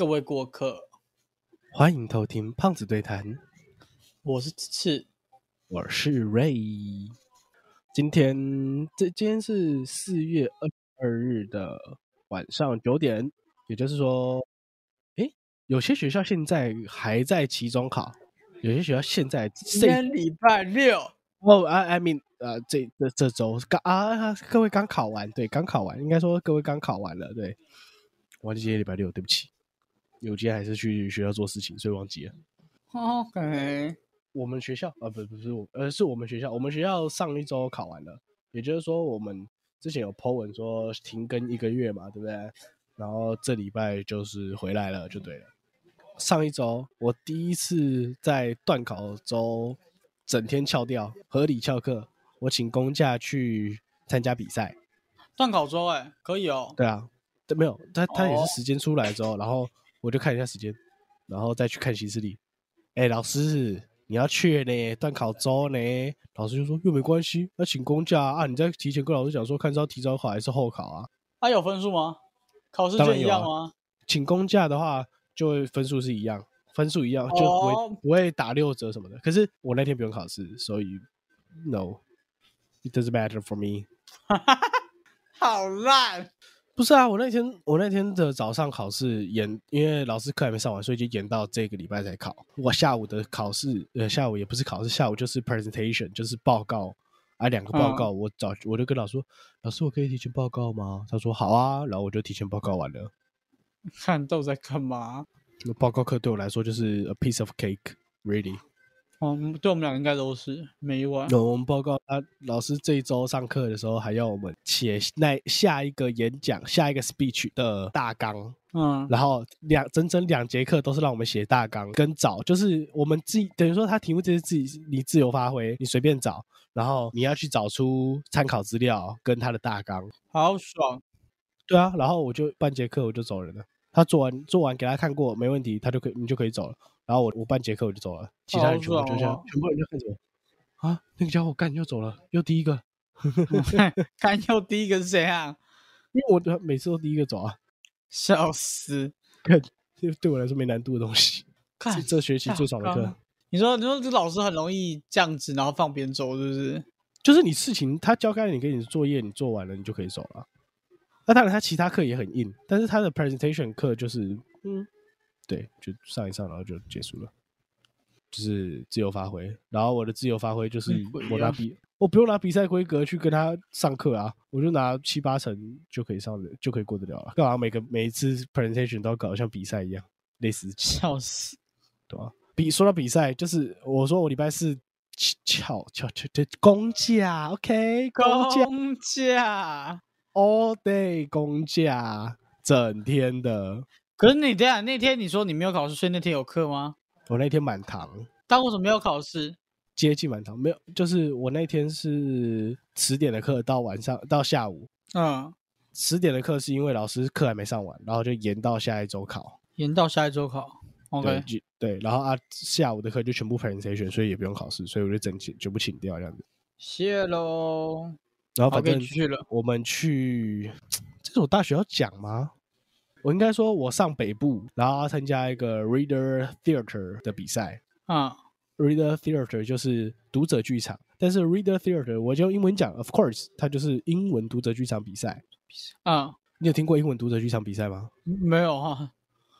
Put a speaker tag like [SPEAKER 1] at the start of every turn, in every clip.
[SPEAKER 1] 各位过客，
[SPEAKER 2] 欢迎偷听胖子对谈，
[SPEAKER 1] 我是次，
[SPEAKER 2] 我是 Ray。今天这今天是四月二二日的晚上九点，也就是说，诶，有些学校现在还在期中考，有些学校现在
[SPEAKER 1] 今天礼拜六。
[SPEAKER 2] 哦，I I mean，呃，这这这周刚啊，各位刚考完，对，刚考完，应该说各位刚考完了，对，忘记今天礼拜六，对不起，因为我今天还是去学校做事情，所以忘记了。
[SPEAKER 1] ，OK，
[SPEAKER 2] 我们学校啊，不不是我，呃，是我们学校。我们学校上一周考完了，也就是说，我们之前有 po 文说停更一个月嘛，对不对？然后这礼拜就是回来了，就对了。上一周我第一次在断考周整天翘掉，合理翘课，我请公假去参加比赛。
[SPEAKER 1] 断考周哎，可以哦。
[SPEAKER 2] 对啊，对，没有，他他也
[SPEAKER 1] 哦
[SPEAKER 2] 是时间出来之后，然后我就看一下时间，然后再去看行事历。哎，老师，你要去呢，断考周呢？老师就说又没关系，要请公假啊，你再提前跟老师讲说，看是要提早考还是后考啊？
[SPEAKER 1] 他有分数吗？考试就一样吗？
[SPEAKER 2] 请公假的话，就会分数是一样，分数一样就不会、
[SPEAKER 1] 哦
[SPEAKER 2] 不会打六折什么的。可是我那天不用考试，所以 no，it doesn't matter for me。
[SPEAKER 1] 好烂，
[SPEAKER 2] 不是啊，我那天我那天的早上考试延，因为老师课还没上完，所以就延到这个礼拜才考。我下午的考试，呃，下午也不是考试，下午就是 presentation，就是报告啊，两个报告。我早我就跟老师说，老师我可以提前报告吗？他说好啊，然后我就提前报告完了。
[SPEAKER 1] 看都在干嘛？
[SPEAKER 2] 那报告课对我来说就是 a piece of cake，really。
[SPEAKER 1] 哦，对我们俩应该都是没完。
[SPEAKER 2] 那我们报告啊，老师这一周上课的时候还要我们写那下一个演讲、下一个 speech 的大纲。
[SPEAKER 1] 嗯，
[SPEAKER 2] 然后两整整两节课都是让我们写大纲跟找，就是我们自己等于说他题目就是自己你自由发挥，你随便找，然后你要去找出参考资料跟他的大纲。
[SPEAKER 1] 好爽。
[SPEAKER 2] 对啊，然后我就半节课我就走人了。他做完做完给他看过没问题，他就可以你就可以走了。然后我我半节课我就走了，其他人全部就这样，全部人就看着我啊，那个家伙干又走了，又第一个，
[SPEAKER 1] 看又第一个是谁啊？
[SPEAKER 2] 因为我的每次都第一个走啊，
[SPEAKER 1] 笑死！
[SPEAKER 2] 对我来说没难度的东西，
[SPEAKER 1] 看
[SPEAKER 2] 这这学期最少的课。
[SPEAKER 1] 你说你说这老师很容易这样子，然后放别人走，是不是？
[SPEAKER 2] 就是你事情他交给你给你的作业，你做完了你就可以走了。那当然，他其他课也很硬，但是他的 presentation 课就是，嗯，对，就上一上，然后就结束了，就是自由发挥。然后我的自由发挥就是我拿比，我不用拿比赛规格去跟他上课啊，我就拿七八成就可以上的，就可以过得了了。干嘛每个每一次 presentation 都要搞得像比赛一样，累死
[SPEAKER 1] 笑死！
[SPEAKER 2] 对吧、比说到比赛，就是我说我礼拜四翘翘翘翘公假，OK，公假
[SPEAKER 1] 公假。
[SPEAKER 2] all day 公假，整天的。
[SPEAKER 1] 可是你等一下那天你说你没有考试，所以那天有课吗？
[SPEAKER 2] 我那天满堂，
[SPEAKER 1] 但为什么没有考试？
[SPEAKER 2] 接近满堂，没有，就是我那天是十点的课到晚上到下午，
[SPEAKER 1] 嗯，
[SPEAKER 2] 十点的课是因为老师课还没上完，然后就延到下一周考。
[SPEAKER 1] 延到下一周考。
[SPEAKER 2] 对
[SPEAKER 1] OK，
[SPEAKER 2] 就对，然后啊下午的课就全部 presentation，所以也不用考试，所以我就整请全部请掉这样子。
[SPEAKER 1] 谢喽。
[SPEAKER 2] 然后反正
[SPEAKER 1] 可以继续了。
[SPEAKER 2] 我们去，这是我大学要讲吗？我应该说，我上北部，然后要参加一个 reader theater 的比赛。
[SPEAKER 1] 啊
[SPEAKER 2] ，reader theater 就是读者剧场，但是 reader theater 我就用英文讲，of course，它就是英文读者剧场比赛。
[SPEAKER 1] 啊，
[SPEAKER 2] 你有听过英文读者剧场比赛吗？
[SPEAKER 1] 没有哈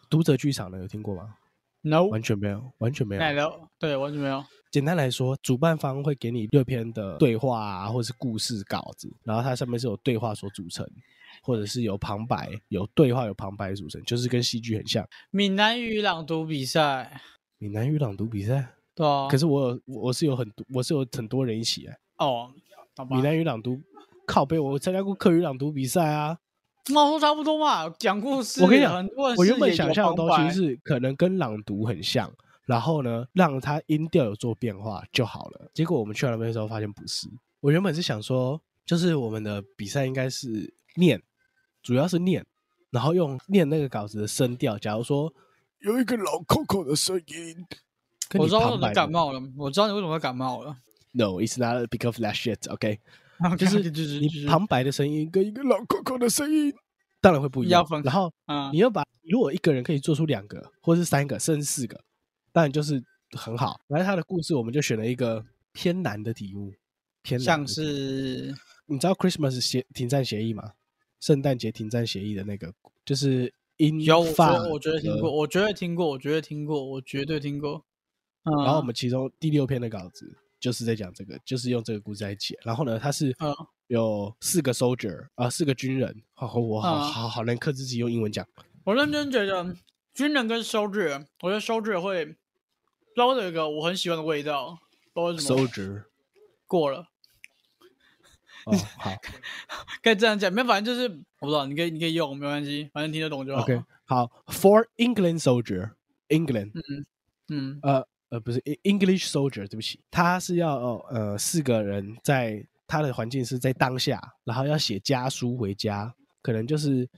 [SPEAKER 2] 读者剧场的有听过吗
[SPEAKER 1] ？，No，
[SPEAKER 2] 完全没有，完全没有。
[SPEAKER 1] 奶油，对，完全没有。
[SPEAKER 2] 简单来说，主办方会给你六篇的对话啊，或者是故事稿子，然后它上面是有对话所组成，或者是有旁白，有对话有旁白组成，就是跟戏剧很像。
[SPEAKER 1] 闽南语朗读比赛，
[SPEAKER 2] 闽南语朗读比赛，
[SPEAKER 1] 对啊。
[SPEAKER 2] 可是我有我是有很多我是有很多人一起哎、
[SPEAKER 1] 哦，好吧
[SPEAKER 2] 闽，南语朗读靠背，我参加过课语朗读比赛啊。
[SPEAKER 1] 那都差不多嘛，讲故事。
[SPEAKER 2] 我跟你讲
[SPEAKER 1] 很多人
[SPEAKER 2] 我原本想象的东西是可能跟朗读很像，然后呢让它音调有做变化就好了。结果我们去到那边的时候发现不是。我原本是想说，就是我们的比赛应该是念，主要是念，然后用念那个稿子的声调。假如说有一个老 Coco 的声音，
[SPEAKER 1] 我知道
[SPEAKER 2] 你
[SPEAKER 1] 感冒了，我知道你为什么会感冒了。
[SPEAKER 2] No，it's not because of that shit. OK，
[SPEAKER 1] 就
[SPEAKER 2] 就是
[SPEAKER 1] 就是
[SPEAKER 2] 你旁白的声音跟一个老 Coco 的声音当然会不一样。然后
[SPEAKER 1] 嗯
[SPEAKER 2] 你要把如果一个人可以做出两个，或是三个，甚至四个，当然就是很好。然后他的故事，我们就选了一个偏难的题目，偏难
[SPEAKER 1] 像是
[SPEAKER 2] 你知道 Christmas 协停战协议吗？圣诞节停战协议的那个，就是英
[SPEAKER 1] 有，我觉
[SPEAKER 2] 法
[SPEAKER 1] 得我觉得听过，我觉得听过，我觉得听过，我绝对听过。嗯，
[SPEAKER 2] 然后我们其中第六篇的稿子就是在讲这个，就是用这个故事来写。然后呢，它是
[SPEAKER 1] 嗯
[SPEAKER 2] 有四个 soldier 啊、四个军人。好，我好
[SPEAKER 1] 嗯
[SPEAKER 2] 好好难克制自己用英文讲。
[SPEAKER 1] 我认真觉得军人跟 soldier，我觉得 soldier 会不知道有一个我很喜欢的味道，不知道为什么
[SPEAKER 2] soldier
[SPEAKER 1] 过了，
[SPEAKER 2] 哦，好
[SPEAKER 1] 可以这样讲，没有，反正就是我不知道，你可以你可以用，没关系，反正听得懂就好。
[SPEAKER 2] ，OK，好，for England soldier，England，
[SPEAKER 1] 嗯嗯
[SPEAKER 2] 呃呃，不是 English soldier，对不起，他是要哦呃四个人在他的环境是在当下，然后要写家书回家，可能就是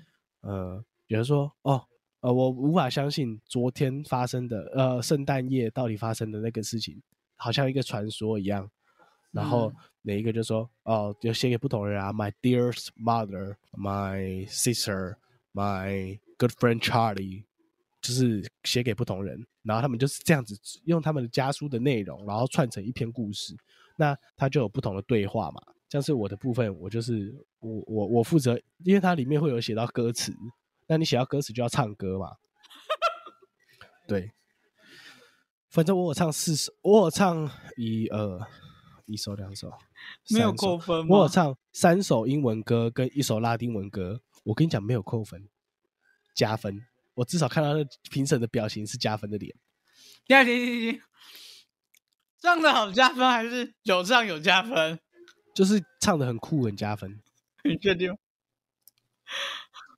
[SPEAKER 2] 呃，比如说哦呃，我无法相信昨天发生的呃圣诞夜到底发生的那个事情，好像一个传说一样。然后
[SPEAKER 1] 嗯
[SPEAKER 2] 哪一个就说哦，就写给不同人啊，My dearest mother, my sister, my good friend Charlie，就是写给不同人，然后他们就是这样子用他们的家书的内容，然后串成一篇故事。那它就有不同的对话嘛，像是我的部分，我就是我我我负责，因为它里面会有写到歌词，那你写到歌词就要唱歌嘛，对，反正我有唱四首，我有唱一呃一首两首，
[SPEAKER 1] 没有扣分？
[SPEAKER 2] 我有唱三首英文歌跟一首拉丁文歌，我跟你讲没有扣分，加分。我至少看到那评审的表情是加分的脸，
[SPEAKER 1] 停停停停，唱的好加分还是有唱有加分？
[SPEAKER 2] 就是唱的很酷，很加分。
[SPEAKER 1] 你确定？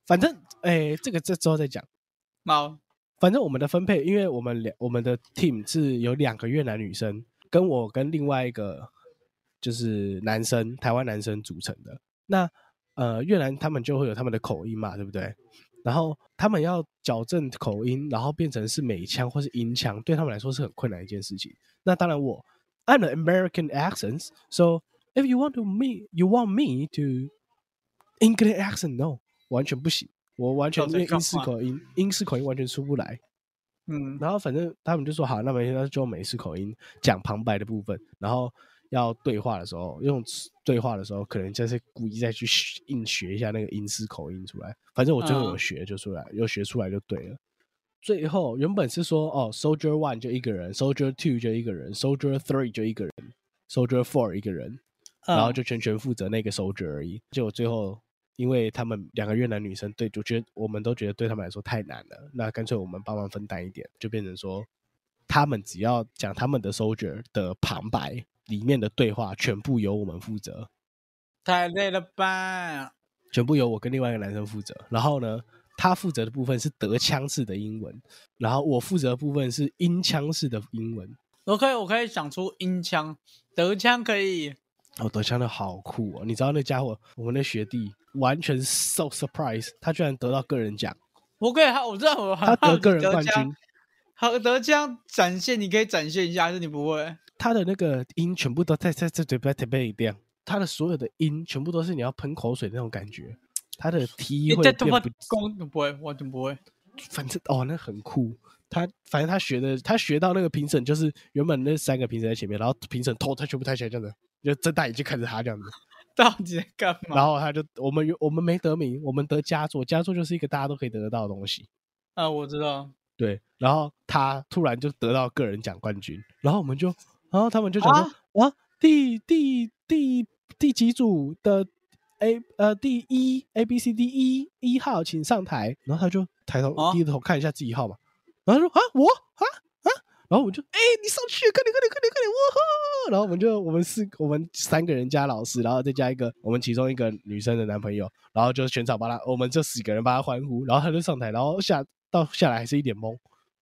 [SPEAKER 2] 反正哎、这个这之后再讲。
[SPEAKER 1] 好，
[SPEAKER 2] 反正我们的分配，因为我们两我们的 team 是有两个越南女生，跟我跟另外一个就是男生，台湾男生组成的。那呃，越南他们就会有他们的口音嘛，对不对？然后他们要矫正口音，然后变成是美腔或是英腔，对他们来说是很困难的一件事情。那当然我 I'm an American accent, so if you want to me, you want me to English accent, no，完全不行，我完全
[SPEAKER 1] 到底干
[SPEAKER 2] 因为英式口音，英式口音完全出不来。
[SPEAKER 1] 嗯，
[SPEAKER 2] 然后反正他们就说好，那每天就用美式口音讲旁白的部分，然后要对话的时候用对话的时候，可能就是故意再去学硬学一下那个英式口音出来。反正我最后有
[SPEAKER 1] 嗯
[SPEAKER 2] 学就出来，有学出来就对了。最后原本是说哦，Soldier One 就一个人，Soldier Two 就一个人，Soldier Three 就一个人，Soldier Four 一个人，然后
[SPEAKER 1] 嗯
[SPEAKER 2] 就全权负责那个 soldier 而已。结果最后，因为他们两个越南女生对，就觉得我们都觉得对他们来说太难了，那干脆我们帮忙分担一点，就变成说，他们只要讲他们的 soldier 的旁白里面的对话，全部由我们负责，
[SPEAKER 1] 太累了吧？
[SPEAKER 2] 全部由我跟另外一个男生负责。然后呢，他负责的部分是德腔式的英文，然后我负责的部分是英腔式的英文。
[SPEAKER 1] 我可以，我可以想出英腔，德腔可以。
[SPEAKER 2] 哦，德腔的好酷哦！你知道那家伙，我们的学弟完全 so surprise，他居然得到个人奖，
[SPEAKER 1] 我可以，他我知道我
[SPEAKER 2] 他得个人冠军。。
[SPEAKER 1] 好，德腔展现，你可以展现一下，还是你不会？
[SPEAKER 2] 他的那个音全部都在在在嘴巴特别亮，他的所有的音全部都是你要喷口水那种感觉，他的 T 会变不，
[SPEAKER 1] 公不会，完全不会。
[SPEAKER 2] 反正哦那很酷。他反正他学的，他学到那个评审就是原本那三个评审在前面，然后评审头他全部抬起来这样子，就睁大眼睛看着他这样子，
[SPEAKER 1] 到底在干嘛？
[SPEAKER 2] 然后他就我们我们没得名，我们得佳作，佳作就是一个大家都可以得得到的东西。
[SPEAKER 1] 啊，我知道。
[SPEAKER 2] 对，然后他突然就得到个人奖冠军，然后我们就，然后他们就讲说，啊，第第第第几组的 A 呃第一 A B C D 一一号请上台，然后他就抬头
[SPEAKER 1] 啊
[SPEAKER 2] 低着头看一下自己号码，然后说啊我？啊？啊，然后我们就哎、你上去，快点快点快点快点，哇吼！然后我们就我们四我们三个人加老师，然后再加一个我们其中一个女生的男朋友，然后就全场帮他，我们这十个人帮他欢呼，然后他就上台，然后下到下来还是一脸懵，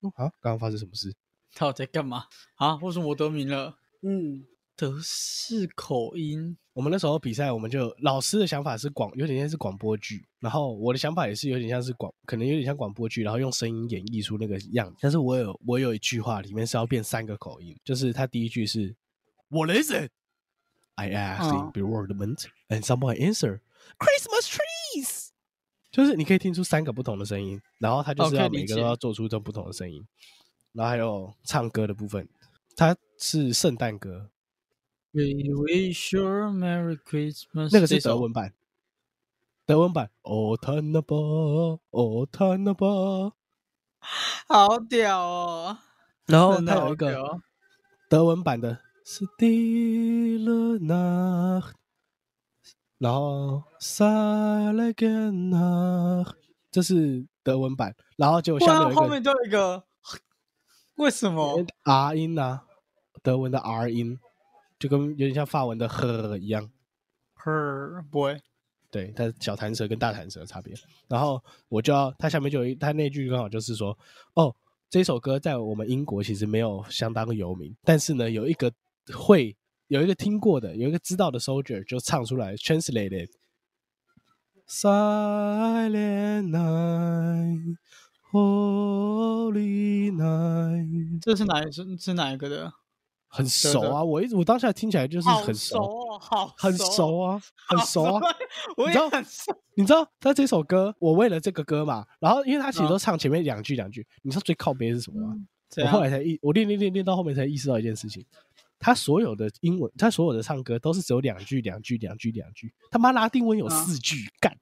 [SPEAKER 2] 嗯啊，刚刚发生什么事？
[SPEAKER 1] 到底在干嘛啊？为什么我得名了？
[SPEAKER 2] 嗯，
[SPEAKER 1] 德式口音，
[SPEAKER 2] 我们那时候比赛，我们就老师的想法是广，有点像是广播剧，然后我的想法也是有点像是广，可能有点像广播剧，然后用声音演绎出那个样子。但是我有我有一句话里面是要变三个口音，就是他第一句是 What is it? I asked in
[SPEAKER 1] 嗯
[SPEAKER 2] bewilderment, and someone answered Christmas trees. 就是你可以听出三个不同的声音，然后他就是要每个都要做出这不同的声音，然后还有唱歌的部分，它是圣诞歌
[SPEAKER 1] ，We wish you a Merry Christmas。
[SPEAKER 2] 那个是德文版，德文版。哦，谈那吧，哦，谈那吧。
[SPEAKER 1] 好屌哦！
[SPEAKER 2] 然后
[SPEAKER 1] 真的好
[SPEAKER 2] 它有一个德文版的 Stille Nacht，然后 Silent Nacht，这是德文版，然后就下面有一个
[SPEAKER 1] 后面就有一个，为什么
[SPEAKER 2] ？R 音啊，德文的 R 音，就跟有点像法文的呵一样。
[SPEAKER 1] Her boy，
[SPEAKER 2] 对，它是小弹舌跟大弹舌的差别。然后我就要，它下面就有一，它那句刚好就是说，哦，这首歌在我们英国其实没有相当有名，但是呢，有一个会有一个听过的，有一个知道的 soldier 就唱出来，translated。Silent night, holy night，
[SPEAKER 1] 这是哪是是哪一个的？
[SPEAKER 2] 很熟啊！我一直我当下听起来就是很
[SPEAKER 1] 熟哦，好
[SPEAKER 2] 很
[SPEAKER 1] 熟
[SPEAKER 2] 熟啊，很熟啊。
[SPEAKER 1] 我也
[SPEAKER 2] 你知道
[SPEAKER 1] 很熟。
[SPEAKER 2] 你知道他这首歌，我为了这个歌嘛，然后因为他其实
[SPEAKER 1] 嗯
[SPEAKER 2] 都唱前面两句两句，你知道最靠边是什么吗？我后来才意，我练练练练到后面才意识到一件事情，他所有的英文，他所有的唱歌都是只有两句两句两句两句，他妈拉丁文有
[SPEAKER 1] 嗯
[SPEAKER 2] 四句，干，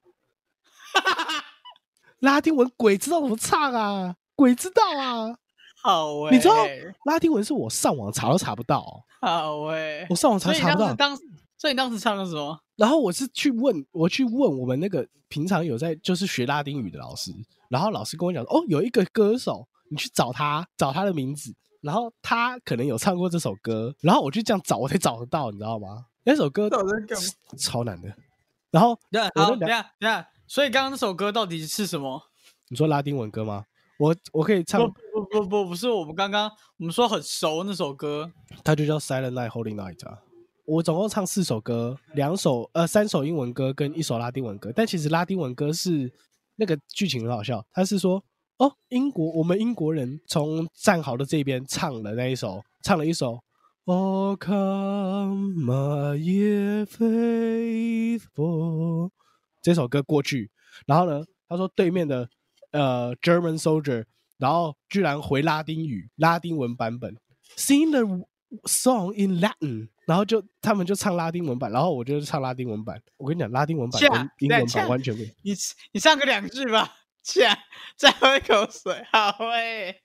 [SPEAKER 2] 拉丁文鬼知道怎么唱啊？鬼知道啊！
[SPEAKER 1] 好欸，
[SPEAKER 2] 你知道拉丁文是我上网查都查不到哦、
[SPEAKER 1] 好哎
[SPEAKER 2] 我，上网查查不到
[SPEAKER 1] 当时。所以你当时唱的什么？
[SPEAKER 2] 然后我是去问，我去问我们那个平常有在就是学拉丁语的老师，然后老师跟我讲说，哦，有一个歌手，你去找他，找他的名字，然后他可能有唱过这首歌，然后我就这样找，我才找得到，你知道吗？那首歌
[SPEAKER 1] 到底在干嘛
[SPEAKER 2] 超难的。然后
[SPEAKER 1] 等一下好，等一下，等一下。所以刚刚那首歌到底是什么？
[SPEAKER 2] 你说拉丁文歌吗？我我可以唱
[SPEAKER 1] 不，不不不，不是我们刚刚我们说很熟那首歌。
[SPEAKER 2] 它就叫 Silent Night, Holy Night 啊。我总共唱四首歌，两首呃三首英文歌跟一首拉丁文歌。但其实拉丁文歌是那个剧情很好笑，他是说哦，英国我们英国人从战壕的这边唱了那一首，唱了一首 Oh come my ye faithful 这首歌过去，然后呢，他说对面的呃 German soldier，然后居然回拉丁语拉丁文版本，sing the song in Latin，然后就他们就唱拉丁文版，然后我就唱拉丁文版。我跟你讲，拉丁文版跟英文版完全不一样。
[SPEAKER 1] 你你唱个两句吧，起来，再喝一口水。好哎、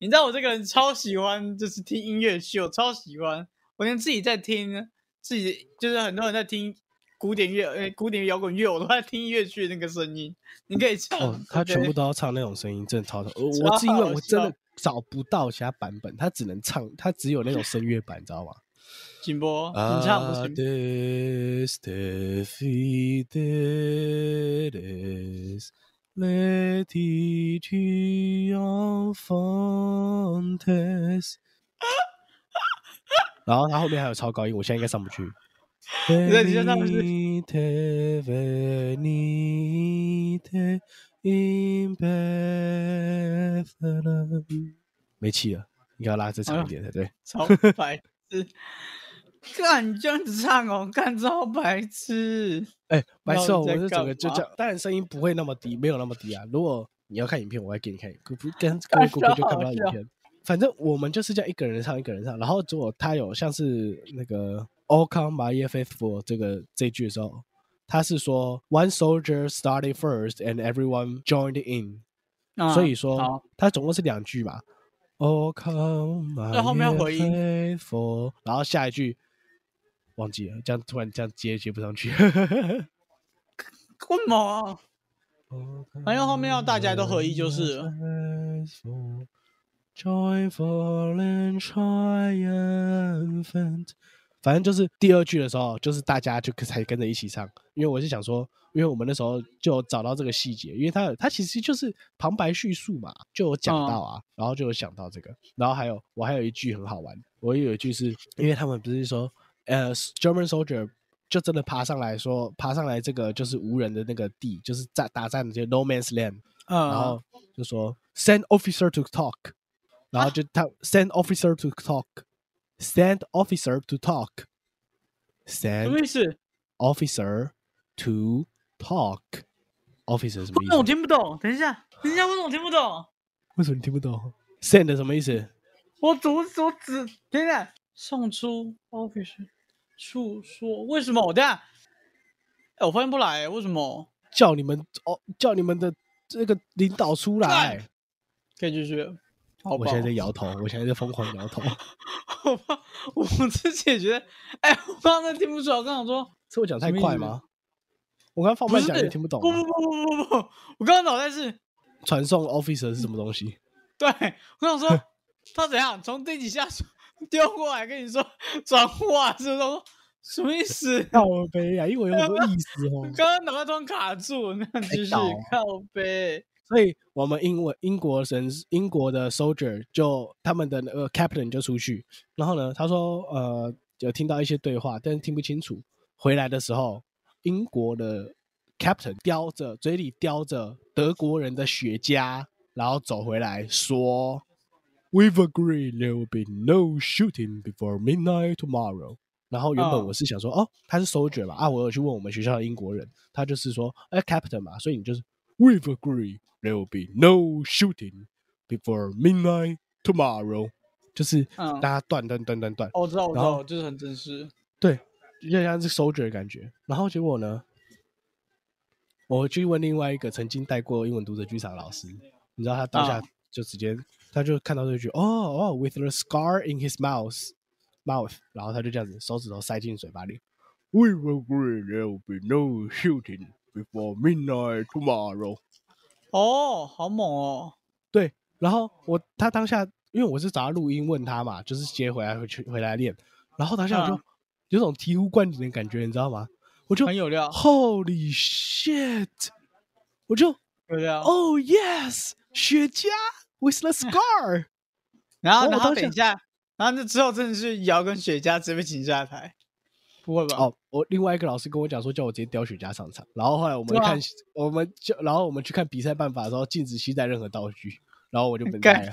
[SPEAKER 1] 你知道我这个人超喜欢，就是听音乐剧，我超喜欢。我连自己在听，自己就是很多人在听古典乐，呃，古典摇滚乐，我都在听音乐剧那个声音。你可以唱，
[SPEAKER 2] 哦，他全部都要唱那种声音，真的超超。我是因为我真的找不到其他版本，他只能唱，他只有那种声乐版，你知道吗？
[SPEAKER 1] 景波，你唱不行。
[SPEAKER 2] Adeste fideles letiti infantes。然后他后面还有超高音，我现在应该上不去。Venite, venite in Bethlehem。没气了，应该要拉这长一点才对。
[SPEAKER 1] 超白痴！干，你这样子唱哦，干超白痴。
[SPEAKER 2] 哎、白痴哦！我是整个就
[SPEAKER 1] 干
[SPEAKER 2] 这样，当然声音不会那么低，没有那么低啊。如果你要看影片，我会给你看，不不跟各位顾客就看不到影片。反正我们就是这样一个人唱一个人唱，然后如果他有像是那个 All Come My Faithful 这个这一句的时候，他是说 One soldier started first and everyone joined in，、
[SPEAKER 1] 嗯
[SPEAKER 2] 所以说
[SPEAKER 1] 好
[SPEAKER 2] 他总共是两句嘛。All come my
[SPEAKER 1] 那后面要
[SPEAKER 2] ye
[SPEAKER 1] 回音
[SPEAKER 2] faithful，然后下一句忘记了，这样突然这样接接不上去。
[SPEAKER 1] 为什么啊？反正后面要大家都合一就是了
[SPEAKER 2] Joyful and triumphant，反正就是第二句的时候，就是大家就才跟着一起唱。因为我是想说，因为我们那时候就有找到这个细节，因为它有它其实就是旁白叙述嘛，就有讲到啊，然后就有想到这个，然后还有我还有一句很好玩，我有一句是因为他们不是说，呃，German soldier 就真的爬上来说，爬上来这个就是无人的那个地，就是战打战的这个 No Man's Land，
[SPEAKER 1] 嗯，
[SPEAKER 2] 然后就说 Send officer to talk，然后就他 Send officer to talk，Send officer to talk，Send
[SPEAKER 1] 什么意思
[SPEAKER 2] ？officer to talk，officer 什么意
[SPEAKER 1] 思我
[SPEAKER 2] 思？
[SPEAKER 1] 听不懂。等一下，等一下，为什么我听不懂？
[SPEAKER 2] 为什么你听不懂？send 什么意思？
[SPEAKER 1] 我阻我只等一下送出 officer 诉说为什么？我等下，哎，我发现不来，为什么？
[SPEAKER 2] 叫你们哦，叫你们的这个领导出来。
[SPEAKER 1] 可以继续。好
[SPEAKER 2] 我现在在摇头，我现在在疯狂摇头。
[SPEAKER 1] 我怕我自己也觉得，哎，我刚刚真听不出来。我刚想说，
[SPEAKER 2] 是我讲太快吗？我刚刚放慢讲，你听不懂。
[SPEAKER 1] 不不不不不不不，我刚刚脑袋是，
[SPEAKER 2] 传送 officer 是什么东西？
[SPEAKER 1] 对我想说，他怎样从地底下丢过来跟你说转化，是不是？什么意思？
[SPEAKER 2] 靠背啊，因为有很多意思哦。
[SPEAKER 1] 刚刚脑袋突然卡住，那继续
[SPEAKER 2] 倒
[SPEAKER 1] 靠背。
[SPEAKER 2] 所以我们英文英国人英国的 soldier 就他们的那个 captain 就出去，然后呢，他说呃有听到一些对话，但是听不清楚。回来的时候，英国的 captain 叼着嘴里叼着德国人的雪茄，然后走回来说：“We've agreed there will be no shooting before midnight tomorrow。”然后原本
[SPEAKER 1] 嗯
[SPEAKER 2] 我是想说，哦，他是 soldier 嘛，啊，我有去问我们学校的英国人，他就是说，哎，captain 嘛，所以你就是 We've agreed there will be no shooting before midnight tomorrow，就是
[SPEAKER 1] 嗯
[SPEAKER 2] 大家断断断断断，
[SPEAKER 1] 哦我知道，我知道，就是很正式。
[SPEAKER 2] 对，有点像是 soldier 的感觉。然后结果呢，我去问另外一个曾经带过英文读者剧场的老师，你知道他当下
[SPEAKER 1] 啊
[SPEAKER 2] 就直接，他就看到这句，哦哦，with the scar in his mouth mouth，然后他就这样子手指头塞进嘴巴里。We will agree there will be no shooting before midnight tomorrow。
[SPEAKER 1] 哦，好猛哦！
[SPEAKER 2] 对，然后我他当下，因为我是找他录音问他嘛，就是接回来回去回来练，然后当下我就
[SPEAKER 1] 嗯
[SPEAKER 2] 有种醍醐灌顶的感觉，你知道吗？我就
[SPEAKER 1] 很有料
[SPEAKER 2] Holy shit！我就
[SPEAKER 1] 有料。
[SPEAKER 2] Oh yes，雪茄 with the scar。
[SPEAKER 1] 然后，然
[SPEAKER 2] 然后
[SPEAKER 1] 等一下，然后那之后真的是瑶跟雪茄直接被请下台，不会吧？
[SPEAKER 2] 哦，我另外一个老师跟我讲说，叫我直接叼雪茄上场。然后后来我们看，我们就然后我们去看比赛办法的时候，禁止携带任何道具，然后我就不
[SPEAKER 1] 干
[SPEAKER 2] 带了。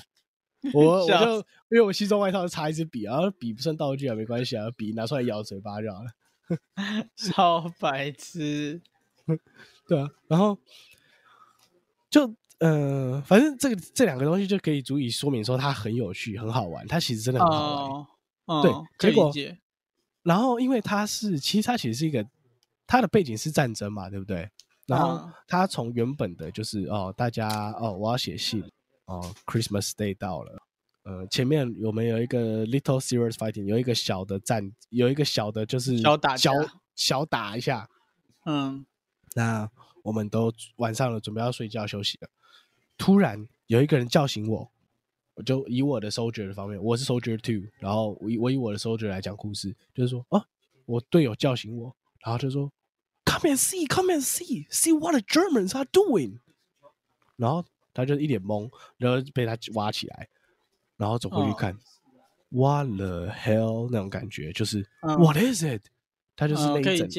[SPEAKER 2] 我我就因为我西装外套就插一支笔，然后笔不算道具啊，没关系啊，笔拿出来咬嘴巴就好了。
[SPEAKER 1] 超白痴。
[SPEAKER 2] 对啊，然后就呃，反正这个这两个东西就可以足以说明说它很有趣、很好玩，它其实真的很好玩。
[SPEAKER 1] 哦，嗯
[SPEAKER 2] 对
[SPEAKER 1] 可以
[SPEAKER 2] 结果。然后因为他是，其实他其实是一个，他的背景是战争嘛，对不对？然后
[SPEAKER 1] 嗯
[SPEAKER 2] 它从原本的就是哦，大家哦，我要写信哦，Christmas Day 到了，呃，前面我们有一个 little serious fighting，有一个小的战，有一个小的就是
[SPEAKER 1] 小打
[SPEAKER 2] 小
[SPEAKER 1] 架
[SPEAKER 2] 小打一下，
[SPEAKER 1] 嗯，
[SPEAKER 2] 那我们都晚上了，准备要睡觉休息了。突然有一个人叫醒我，我就以我的 soldier 的方面，我是 soldier two，然后我以我以我的 soldier 来讲故事，就是说，哦，我队友叫醒我，然后就说，come and see，come and see，see what the Germans are doing。然后他就一脸懵，然后被他挖起来，然后走过去
[SPEAKER 1] 哦
[SPEAKER 2] 看、w h a t the hell 那种感觉，就是、
[SPEAKER 1] 嗯
[SPEAKER 2] What is it？他就是那一整。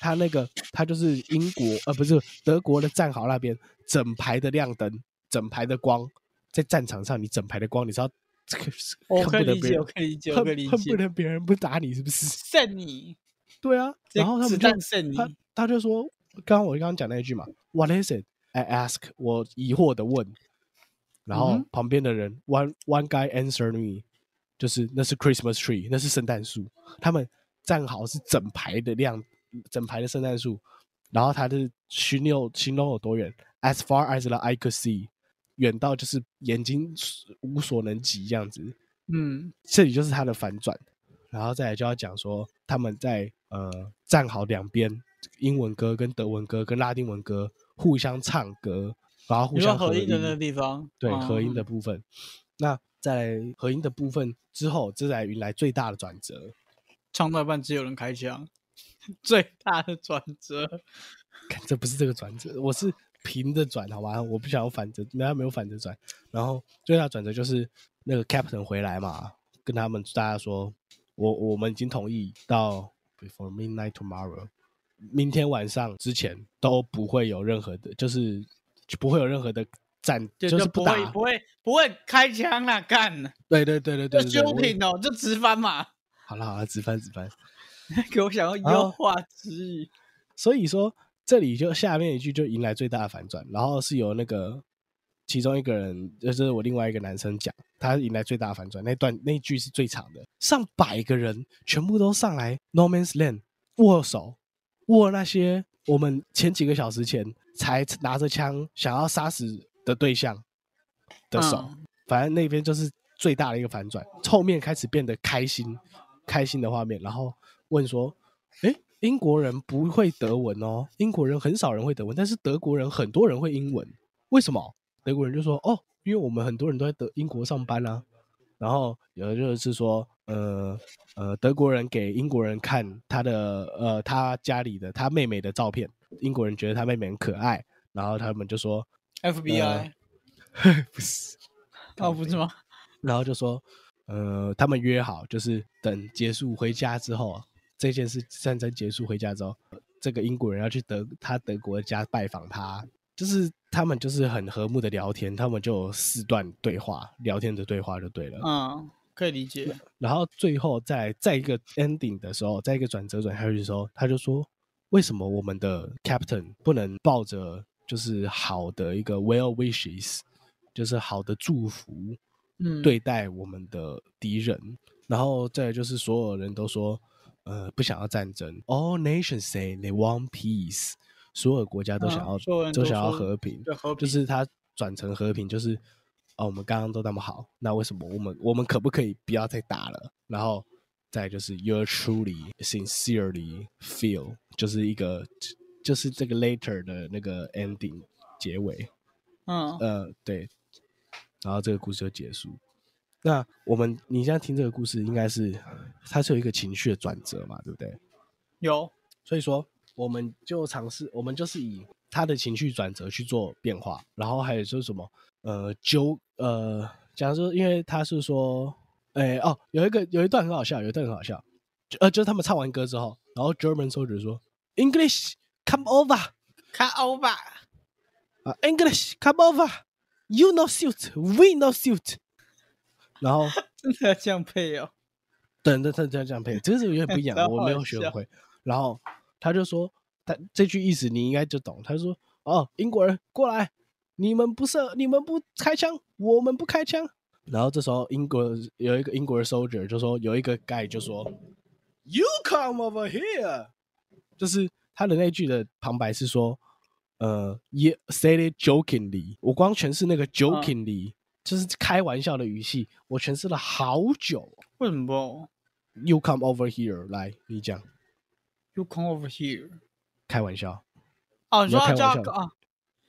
[SPEAKER 2] 他那个他就是英国呃不是德国的战壕那边整排的亮灯，整排的光，在战场上你整排的光，你知道这个是
[SPEAKER 1] 我
[SPEAKER 2] 恨
[SPEAKER 1] 可以理解，
[SPEAKER 2] 不得别人
[SPEAKER 1] 我可以理解，我
[SPEAKER 2] 恨
[SPEAKER 1] 可以理解
[SPEAKER 2] 恨不。得别人不打你是不是？
[SPEAKER 1] 胜你，
[SPEAKER 2] 对啊，然后他们就
[SPEAKER 1] 弹剩你。
[SPEAKER 2] 他他就说，刚刚我刚刚讲那一句嘛，What is it? I ask，我疑惑的问，然后旁边的人、one one guy answered me，就是那是 Christmas tree，那是圣诞树，他们站好是整排的亮，整排的圣诞树，然后他的形有形容有多远？As far as the eye could see，远到就是眼睛无所能及这样子。
[SPEAKER 1] 嗯，
[SPEAKER 2] 这里就是它的反转，然后再来就要讲说他们在呃站好两边，英文歌跟德文歌跟拉丁文歌互相唱歌，然后互相合
[SPEAKER 1] 合音的那个地方，
[SPEAKER 2] 对
[SPEAKER 1] 嗯
[SPEAKER 2] 合音的部分。那在合音的部分之后，这才迎来最大的转折。
[SPEAKER 1] 唱到一半只有人开枪，最大的转折。
[SPEAKER 2] 这不是这个转折，我是平着转，好吗？我不想要反着，没有没有反着转。然后最大的转折就是那个 captain 回来嘛，跟他们大家说，我我们已经同意到 before midnight tomorrow，明天晚上之前都不会有任何的，就是不会有任何的战，
[SPEAKER 1] 就
[SPEAKER 2] 就是
[SPEAKER 1] 不
[SPEAKER 2] 打。
[SPEAKER 1] 会不会不会开枪啦，干！
[SPEAKER 2] 对对对对对
[SPEAKER 1] 就休庭哦，就直翻嘛。
[SPEAKER 2] 好了好了，直翻直翻。
[SPEAKER 1] 给我想要优化之语。
[SPEAKER 2] 所以说这里就下面一句就迎来最大的反转，然后是由那个其中一个人，就是我另外一个男生讲，他迎来最大的反转那段那句是最长的，上百个人全部都上来 No Man's Land 握手，握那些我们前几个小时前才拿着枪想要杀死的对象的手，
[SPEAKER 1] 嗯。
[SPEAKER 2] 反正那边就是最大的一个反转，后面开始变得开心，开心的画面，然后问说：“诶，英国人不会德文哦，英国人很少人会德文，但是德国人很多人会英文，为什么？”德国人就说：“哦，因为我们很多人都在德英国上班啊。”然后有的就是说，呃呃，德国人给英国人看他的呃他家里的他妹妹的照片，英国人觉得他妹妹很可爱，然后他们就说
[SPEAKER 1] FBI
[SPEAKER 2] 不是，
[SPEAKER 1] 哦，不是吗？
[SPEAKER 2] 然后就说，呃，他们约好，就是等结束回家之后，这件事战争结束回家之后，这个英国人要去德他德国的家拜访他，就是他们就是很和睦的聊天，他们就有四段对话，聊天的对话就对了。
[SPEAKER 1] 嗯，可以理解。
[SPEAKER 2] 然后最后在在一个 ending 的时候，在一个转折转下去的时候，他就说，为什么我们的 captain 不能抱着就是好的一个 well wishes，就是好的祝福，
[SPEAKER 1] 嗯，
[SPEAKER 2] 对待我们的敌人，然后再就是所有人都说，呃，不想要战争。All nations say they want peace，所有国家都想要、
[SPEAKER 1] 都
[SPEAKER 2] 都想要和平，
[SPEAKER 1] 对和平
[SPEAKER 2] 就是它转成和平，就是哦，我们刚刚都那么好，那为什么我们我们可不可以不要再打了？然后再就是 You truly sincerely feel，就是一个就是这个 later 的那个 ending 结尾。
[SPEAKER 1] 嗯，
[SPEAKER 2] 呃，对，然后这个故事就结束。那我们你现在听这个故事，应该是它是有一个情绪的转折嘛，对不对？
[SPEAKER 1] 有，
[SPEAKER 2] 所以说，我们就尝试，我们就是以他的情绪转折去做变化，然后还有就是什么，呃，纠，呃，假如说，因为他是说，哎，哦，有一个有一段很好笑，有一段很好笑，就呃，就是他们唱完歌之后，然后 German soldier 说，English come
[SPEAKER 1] over，come over，
[SPEAKER 2] 啊，English come over，you no suit，we no suit。然后
[SPEAKER 1] 真的要这样配哦。
[SPEAKER 2] 等等等等这样配，这个是有点不一样，我没有学会。然后他就说，他这句意思你应该就懂。他说：“哦，英国人过来，你们不射，你们不开枪，我们不开枪。”然后这时候英国有一个英国的 soldier 就说，有一个 guy 就说：“You come over here。”就是他的那句的旁白是说，呃，ye said it jokingly。我光全是那个 jokingly，、就是开玩笑的语气，我诠释了好久。
[SPEAKER 1] 为什么不
[SPEAKER 2] You come over here，来，你讲
[SPEAKER 1] ，？You come over here。
[SPEAKER 2] 开玩笑，
[SPEAKER 1] 哦，你说要叫
[SPEAKER 2] 开玩笑
[SPEAKER 1] 他啊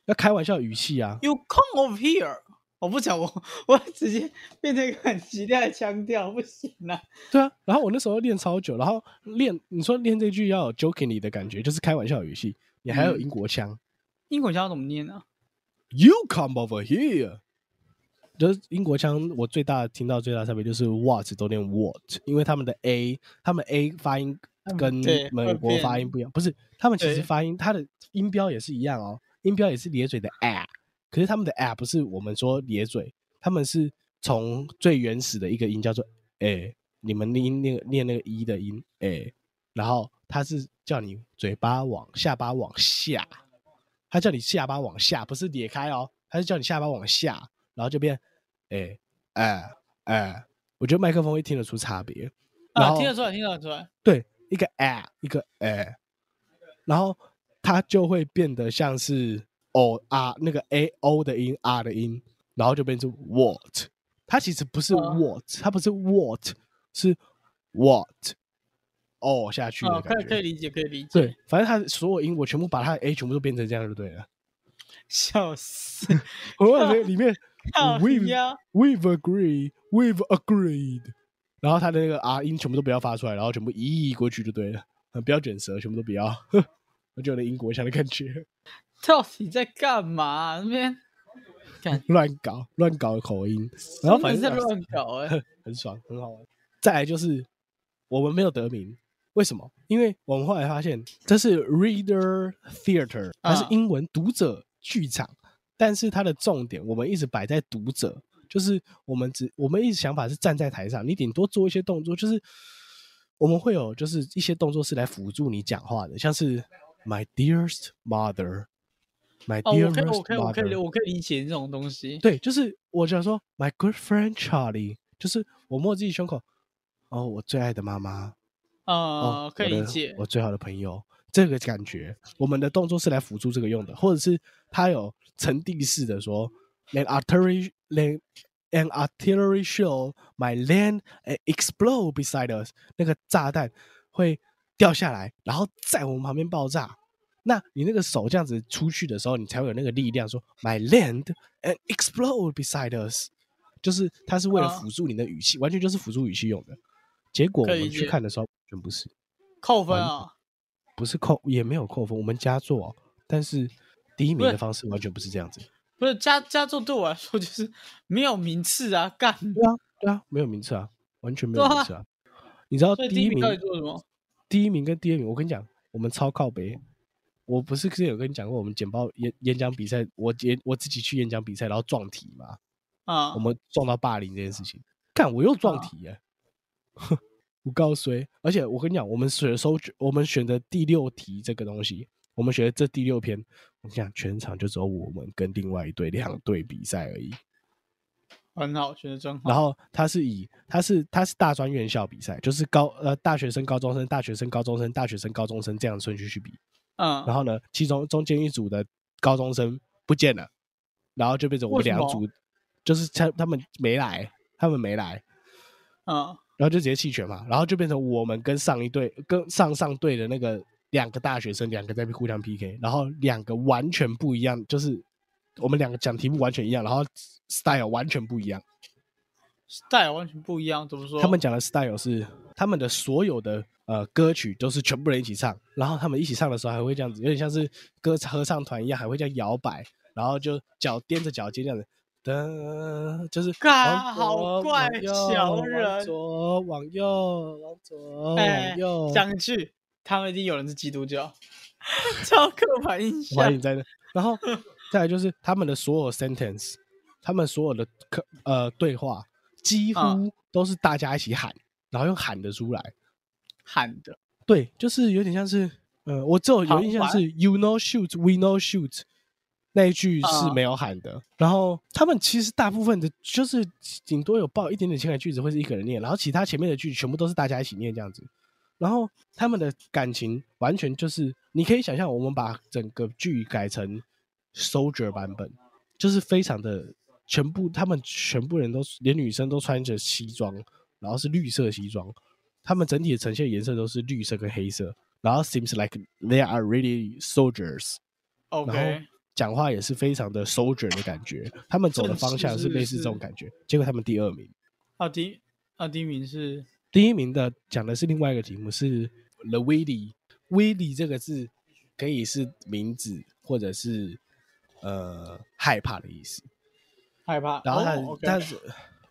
[SPEAKER 2] 要开玩笑语气啊。
[SPEAKER 1] ？You come over here。我不讲，我我直接变成一个很激烈的腔调，不行啊。
[SPEAKER 2] 对啊，然后我那时候练超久，然后练，你说练这句要有 jokingly 的感觉，就是开玩笑语气，你还有
[SPEAKER 1] 嗯
[SPEAKER 2] 英国腔、
[SPEAKER 1] 英国腔怎么念呢、
[SPEAKER 2] y o u come over here，就是英国腔，我最大听到最大差别就是 what 都念 what，因为他们的 a，他们 a 发音
[SPEAKER 1] 嗯
[SPEAKER 2] 跟美国发音不一样，不是，他们其实发音，它的音标也是一样哦，音标也是咧嘴的 a，可是他们的 a 不是我们说咧嘴，他们是从最原始的一个音叫做 a，你们念那个念那个一的音 a，然后他是叫你嘴巴往下巴往下，他叫你下巴往下，不是咧开哦，他是叫你下巴往下，然后就变哎哎哎，我觉得麦克风会听得出差别，然
[SPEAKER 1] 啊，听得出来，听得出来。
[SPEAKER 2] 对，一个 a 一个 a，然后它就会变得像是 o r 那个 a o 的音 r 的音，然后就变成 what。它其实不是
[SPEAKER 1] 嗯
[SPEAKER 2] what，、它不是 what，是 what 哦下去的
[SPEAKER 1] 哦，
[SPEAKER 2] 感觉。
[SPEAKER 1] 可以可以理解，可以理解。
[SPEAKER 2] 对，，反正它所有音我全部把它的 a 全部都变成这样就对了。
[SPEAKER 1] 笑死，
[SPEAKER 2] 我感觉里面
[SPEAKER 1] 靠
[SPEAKER 2] we've we've agreed, we've agreed，然后它的那个 R 音全部都不要发出来，然后全部移过去就对了，呃不要卷舌，全部都不要，我 就有点英国腔的感觉，
[SPEAKER 1] 到底在干嘛？那边
[SPEAKER 2] 乱搞乱搞口音，然后反正
[SPEAKER 1] 真的在乱搞哎、
[SPEAKER 2] 很爽，很好玩。再来就是我们没有得名，为什么？因为我们后来发现这是 reader theater，它是
[SPEAKER 1] 啊
[SPEAKER 2] 英文读者剧场，但是它的重点我们一直摆在读者，就是我们只我们一直想法是站在台上，你顶多做一些动作，就是我们会有就是一些动作是来辅助你讲话的，像是 My dearest mother，My
[SPEAKER 1] 哦，我可以，我可以，我可以
[SPEAKER 2] ，mother，
[SPEAKER 1] 我可以理解这种东西。
[SPEAKER 2] 对，就是我想说，My good friend Charlie，就是我摸自己胸口，哦，我最爱的妈妈，哦
[SPEAKER 1] 呃，，可以理解
[SPEAKER 2] 我。最好的朋友，这个感觉，我们的动作是来辅助这个用的，或者是他有层递式的说，an artillery an an artillery shell might land and explode beside us，那个炸弹会掉下来，然后在我们旁边爆炸。那你那个手这样子出去的时候，你才会有那个力量说 my land and explode beside us，就是它是为了
[SPEAKER 1] 啊
[SPEAKER 2] 辅助你的语气，完全就是辅助语气用的。结果我们去看的时候，全不是。
[SPEAKER 1] 扣分啊！
[SPEAKER 2] 不是扣，也没有扣分，我们加做，但是第一名的方式完全不是这样子。
[SPEAKER 1] 不是加加做对我来说就是没有名次啊，干。
[SPEAKER 2] 对啊，对啊，没有名次啊，完全没有名次啊。你知道第一名
[SPEAKER 1] 第一名到底做什么？
[SPEAKER 2] 第一名跟第二名，我跟你讲，我们超靠北。我不是之前有跟你讲过，我们简报演演讲比赛，我演我自己去演讲比赛，然后撞题嘛，
[SPEAKER 1] 啊
[SPEAKER 2] 我，们撞到霸凌这件事情，干我又撞
[SPEAKER 1] 啊
[SPEAKER 2] 题耶、我告诉你，而且我跟你讲，我们选收我们选的第六题这个东西，我们选的这第六篇，我跟你讲，全场就只有我们跟另外一队两队比赛而已。
[SPEAKER 1] 很好，选的真好。
[SPEAKER 2] 然后他是以他是他是大专院校比赛，就是高呃大学生、高中生、大学生、高中生、大学生、高中生这样的顺序去比。
[SPEAKER 1] 嗯，
[SPEAKER 2] 然后呢，其中中间一组的高中生不见了，然后就变成我们两组，就是他他们没来，他们没来，
[SPEAKER 1] 嗯，
[SPEAKER 2] 然后就直接弃权嘛，然后就变成我们跟上一队跟上上队的那个两个大学生，两个在互相 PK，然后两个完全不一样，就是我们两个讲题目完全一样，然后 style 完全不一样。
[SPEAKER 1] style 完全不一样，怎么说？
[SPEAKER 2] 他们讲的 style 是他们的所有的呃歌曲都是全部人一起唱，然后他们一起唱的时候还会这样子，有点像是歌合唱团一样，还会这样摇摆，然后就脚踮着脚尖这样子。的，就是
[SPEAKER 1] 干
[SPEAKER 2] 往左
[SPEAKER 1] 好怪小
[SPEAKER 2] 往
[SPEAKER 1] 人
[SPEAKER 2] 左往右，往左
[SPEAKER 1] 哎
[SPEAKER 2] 往右。
[SPEAKER 1] 讲一句，他们一定有人是基督教，超刻板印象。
[SPEAKER 2] 我在那。然后 再来就是他们的所有 sentence，他们所有的课呃对话，几
[SPEAKER 1] 啊
[SPEAKER 2] 乎都是大家一起喊，然后用喊的出来。
[SPEAKER 1] 喊的，
[SPEAKER 2] 对，就是有点像是，呃，我只有有印象是 “You know shoot, we know shoot” 那一句是
[SPEAKER 1] 啊
[SPEAKER 2] 没有喊的。然后他们其实大部分的，就是顶多有报一点点情感句子会是一个人念，然后其他前面的句子全部都是大家一起念这样子。然后他们的感情完全就是，你可以想象，我们把整个剧改成 soldier 版本，就是非常的全部，他们全部人都连女生都穿着西装，然后是绿色西装，他们整体的呈现颜色都是绿色跟黑色，然后 seems like they are really soldiers，然
[SPEAKER 1] OK，
[SPEAKER 2] 后讲话也是非常的 soldier 的感觉，他们走的方向是类似这种
[SPEAKER 1] 是
[SPEAKER 2] 感觉，结果他们第二名。
[SPEAKER 1] 啊第一啊第一名是
[SPEAKER 2] 第一名的讲的是另外一个题目，是 the Willy。Willy 这个字可以是名字，或者是呃害怕的意思。
[SPEAKER 1] 害怕，
[SPEAKER 2] 然后他、
[SPEAKER 1] 哦、OK
[SPEAKER 2] 但是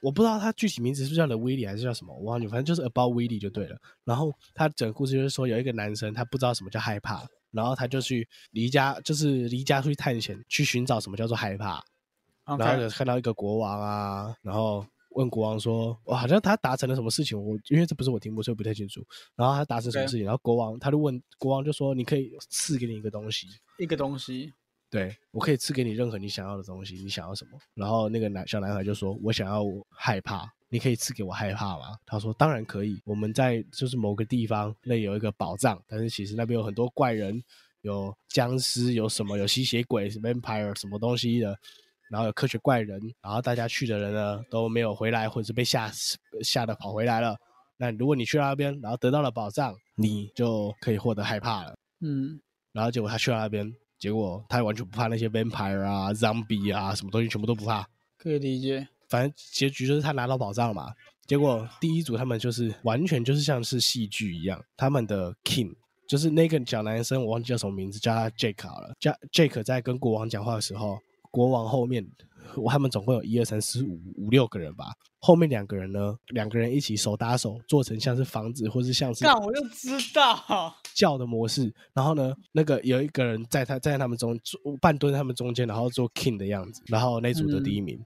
[SPEAKER 2] 我不知道他具体名字是不是叫 the Willy 还是叫什么，我忘记，反正就是 about Willy 就对了。然后他整个故事就是说，有一个男生他不知道什么叫害怕，然后他就去离家，就是离家出去探险，去寻找什么叫做害怕。然后有看到一个国王啊，然后问国王说：“哇，好像他达成了什么事情？我因为这不是我题目，所以不太清楚。然后他达成什么事情？然后国王他就问国王就说：你可以赐给你一个东西，
[SPEAKER 1] 一个东西，
[SPEAKER 2] 对我可以赐给你任何你想要的东西，你想要什么？然后那个男小男孩就说：我想要害怕，你可以赐给我害怕吗？他说：当然可以。我们在就是某个地方那里有一个宝藏，但是其实那边有很多怪人，有僵尸，有什么有吸血鬼、vampire 什么东西的。”然后有科学怪人，然后大家去的人呢都没有回来，或者是被吓死吓得跑回来了。那如果你去到那边，然后得到了宝藏，你就可以获得害怕了。
[SPEAKER 1] 嗯，
[SPEAKER 2] 然后结果他去到那边，结果他完全不怕那些 vampire 啊、zombie 啊，什么东西全部都不怕。
[SPEAKER 1] 可以理解。
[SPEAKER 2] 反正结局就是他拿到宝藏嘛。结果第一组他们就是完全就是像是戏剧一样，他们的 king 就是那个小男生，我忘记叫什么名字，叫他 Jake 好了。叫 Jake 在跟国王讲话的时候，国王后面他们总共有一二三四五五六个人吧，后面两个人呢，两个人一起手搭手做成像是房子或是像是
[SPEAKER 1] 那，我就知道，
[SPEAKER 2] 叫的模式，然后呢，那个有一个人在他在他们中半蹲他们中间，然后做 king 的样子，然后那组的第一名。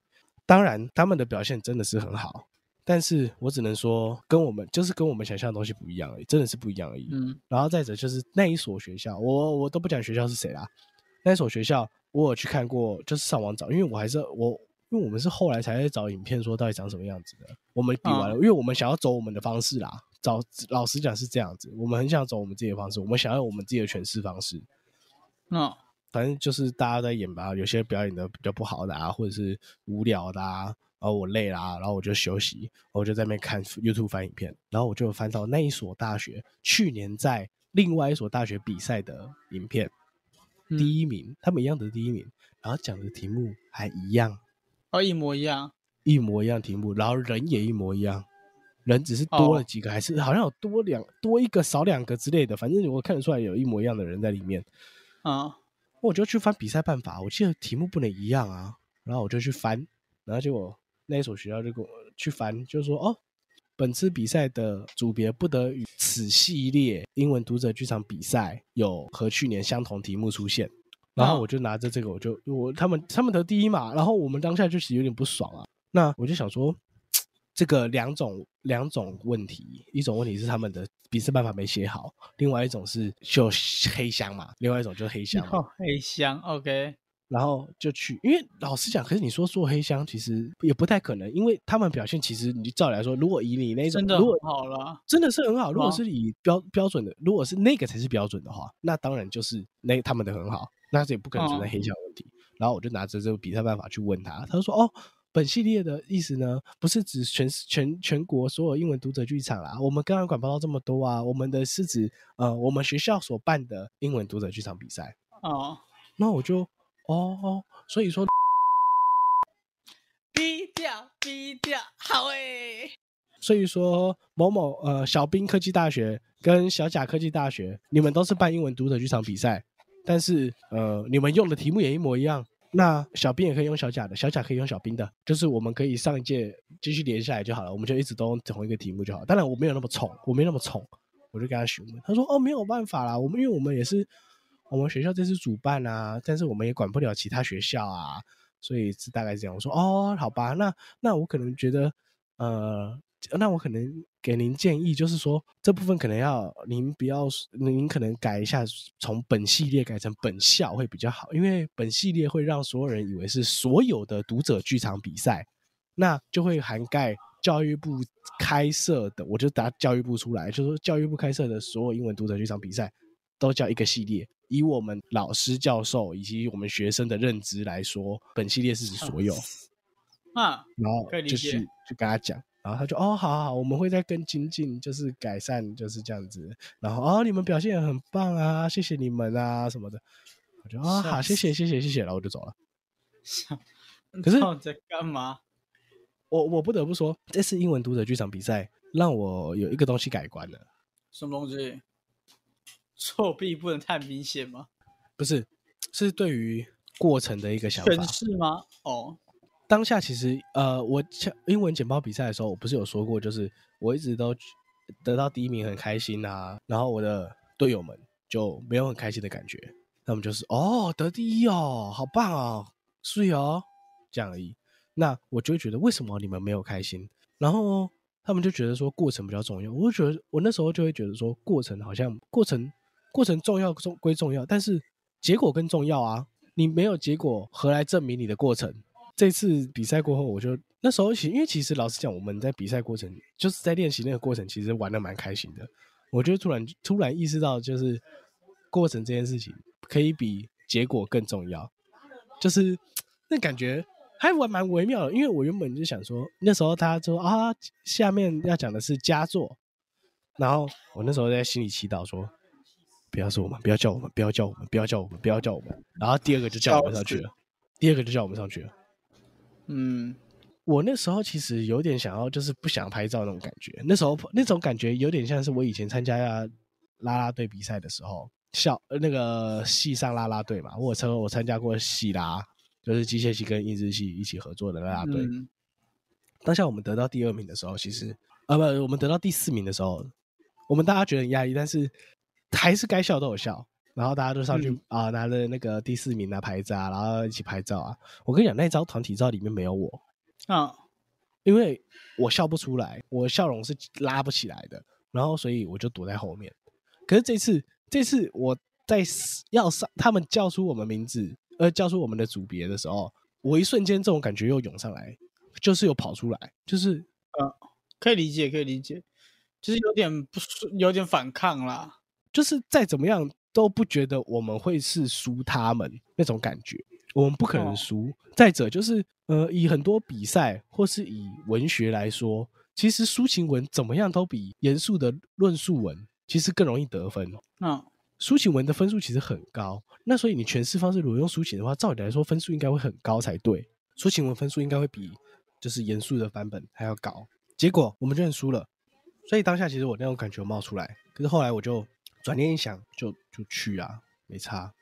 [SPEAKER 2] 当然，他们的表现真的是很好，但是我只能说，跟我们就是跟我们想象的东西不一样而已，真的是不一样而已。
[SPEAKER 1] 嗯
[SPEAKER 2] 然后再者就是那一所学校，我我都不讲学校是谁啦。那一所学校我有去看过，就是上网找，因为我还是我，因为我们是后来才在找影片说到底长什么样子的。我们比完了，因为我们想要走我们的方式啦。找老实讲是这样子，我们很想走我们自己的方式，我们想要我们自己的诠释方式。
[SPEAKER 1] 那
[SPEAKER 2] 反正就是大家在演吧，有些表演的比较不好的啊，或者是无聊的啊，然后我累啦、然后我就休息，我就在那边看 YouTube 翻影片，然后我就翻到那一所大学去年在另外一所大学比赛的影片，
[SPEAKER 1] 嗯。
[SPEAKER 2] 第一名，他们一样得第一名，然后讲的题目还一样，
[SPEAKER 1] 哦一模一样，
[SPEAKER 2] 一模一样题目，然后人也一模一样，人只是多了
[SPEAKER 1] 哦
[SPEAKER 2] 几个，还是好像有多两多一个少两个之类的，反正我看得出来有一模一样的人在里面。
[SPEAKER 1] 啊
[SPEAKER 2] 我就去翻比赛办法，我记得题目不能一样啊，然后我就去翻，然后结果那一所学校就给我去翻，就说哦，本次比赛的组别不得与此系列英文读者剧场比赛有和去年相同题目出现。然后
[SPEAKER 1] 哦
[SPEAKER 2] 我就拿着这个，我就我他们他们得第一嘛，然后我们当下就其实有点不爽啊。那我就想说，这个两种两种问题，一种问题是他们的比赛办法没写好，另外一种是就黑箱嘛，另外一种就是黑箱嘛。
[SPEAKER 1] 哦黑箱，OK，
[SPEAKER 2] 然后就去，因为老实讲，可是你说做黑箱其实也不太可能，因为他们表现其实你照理来说，如果以你那种
[SPEAKER 1] 真的
[SPEAKER 2] 如果
[SPEAKER 1] 很好了，
[SPEAKER 2] 真的是很好，如果是以标标准的，如果是那个才是标准的话，那当然就是那他们的很好，那这也不可能存在
[SPEAKER 1] 哦
[SPEAKER 2] 黑箱问题。然后我就拿着这个比赛办法去问他，他就说：“哦，本系列的意思呢，不是指全全全国所有英文读者剧场啦，我们刚刚管不到这么多啊，我们的是指呃我们学校所办的英文读者剧场比赛。”
[SPEAKER 1] 哦，
[SPEAKER 2] 那我就哦哦，所以说
[SPEAKER 1] 低调低调，好诶，
[SPEAKER 2] 所以说某某呃小兵科技大学跟小甲科技大学，你们都是办英文读者剧场比赛，但是呃你们用的题目也一模一样。那小兵也可以用小甲的，小甲可以用小兵的，就是我们可以上一届继续连下来就好了，我们就一直都用同一个题目就好。当然我没有那么宠，我没那么宠，我就跟他询问，他说哦没有办法啦，我们因为我们也是我们学校这次主办啊，但是我们也管不了其他学校啊，所以是大概是这样。我说哦好吧，那那我可能觉得呃，那我可能给您建议，就是说这部分可能要您不要，您可能改一下，从本系列改成本校会比较好，因为本系列会让所有人以为是所有的读者剧场比赛，那就会涵盖教育部开设的，我就打教育部出来，就说教育部开设的所有英文读者剧场比赛都叫一个系列。以我们老师、教授以及我们学生的认知来说，本系列是指所有。
[SPEAKER 1] 啊，
[SPEAKER 2] 然后就去就跟他讲，然后他就哦，好好好，我们会再跟精进，就是改善，就是这样子。然后哦，你们表现也很棒啊，谢谢你们啊什么的。我就啊、
[SPEAKER 1] 笑
[SPEAKER 2] 好，谢谢谢谢谢谢，然后我就走了。可是
[SPEAKER 1] 你在干嘛？
[SPEAKER 2] 我我不得不说，这次英文读者剧场比赛让我有一个东西改观了，
[SPEAKER 1] 什么东西？作弊不能太明显吗？
[SPEAKER 2] 不是，是对于过程的一个想法
[SPEAKER 1] 全。是吗？哦，
[SPEAKER 2] 当下其实呃，我像英文简报比赛的时候，我不是有说过，就是我一直都得到第一名很开心啊，然后我的队友们就没有很开心的感觉，他们就是哦得第一哦，好棒哦，是哦，这样而已。那我就会觉得为什么你们没有开心？然后他们就觉得说过程比较重要，我就觉得我那时候就会觉得说过程好像过程过程重要重归重要，但是结果更重要啊！你没有结果，何来证明你的过程？这次比赛过后，我就那时候其因为其实老实讲，我们在比赛过程就是在练习那个过程，其实玩的蛮开心的。我就突然突然意识到，就是过程这件事情可以比结果更重要，就是那感觉还玩蛮微妙的。因为我原本就想说，那时候他说啊，下面要讲的是佳作，然后我那时候在心里祈祷说，不要说我们，不要叫我们，不要叫我们，不要叫我们，不要叫我们。然后第二个就叫我们上去了，第二个就叫我们上去了。
[SPEAKER 1] 嗯，
[SPEAKER 2] 我那时候其实有点想要，就是不想拍照那种感觉。那时候那种感觉有点像是我以前参加啦啦队比赛的时候，校呃那个系上啦啦队嘛，我有参我参加过系啦，就是机械系跟印制系一起合作的啦啦队。
[SPEAKER 1] 嗯
[SPEAKER 2] 当下我们得到第二名的时候，其实啊不，我们得到第四名的时候，我们大家觉得很压抑，但是还是该笑都有笑。然后大家都上去
[SPEAKER 1] 嗯
[SPEAKER 2] 啊、拿着那个第四名的牌子啊，然后一起拍照啊。我跟你讲，那张团体照里面没有我，
[SPEAKER 1] 啊，
[SPEAKER 2] 因为我笑不出来，我笑容是拉不起来的，然后所以我就躲在后面。可是这次，这次我在要上他们叫出我们名字，呃，叫出我们的组别的时候，我一瞬间这种感觉又涌上来，就是又跑出来，就是
[SPEAKER 1] 呃，可以理解，可以理解，就是有点不舒，有点反抗啦。
[SPEAKER 2] 就是再怎么样都不觉得我们会是输他们那种感觉，我们不可能输。再者就是，呃，以很多比赛或是以文学来说，其实抒情文怎么样都比严肃的论述文其实更容易得分。
[SPEAKER 1] 嗯，
[SPEAKER 2] 抒情文的分数其实很高，那所以你诠释方式如果用抒情的话，照理来说分数应该会很高才对。抒情文分数应该会比就是严肃的版本还要高。结果我们就认输了，所以当下其实我那种感觉冒出来，可是后来我就。转念一想，就就去啊，没差。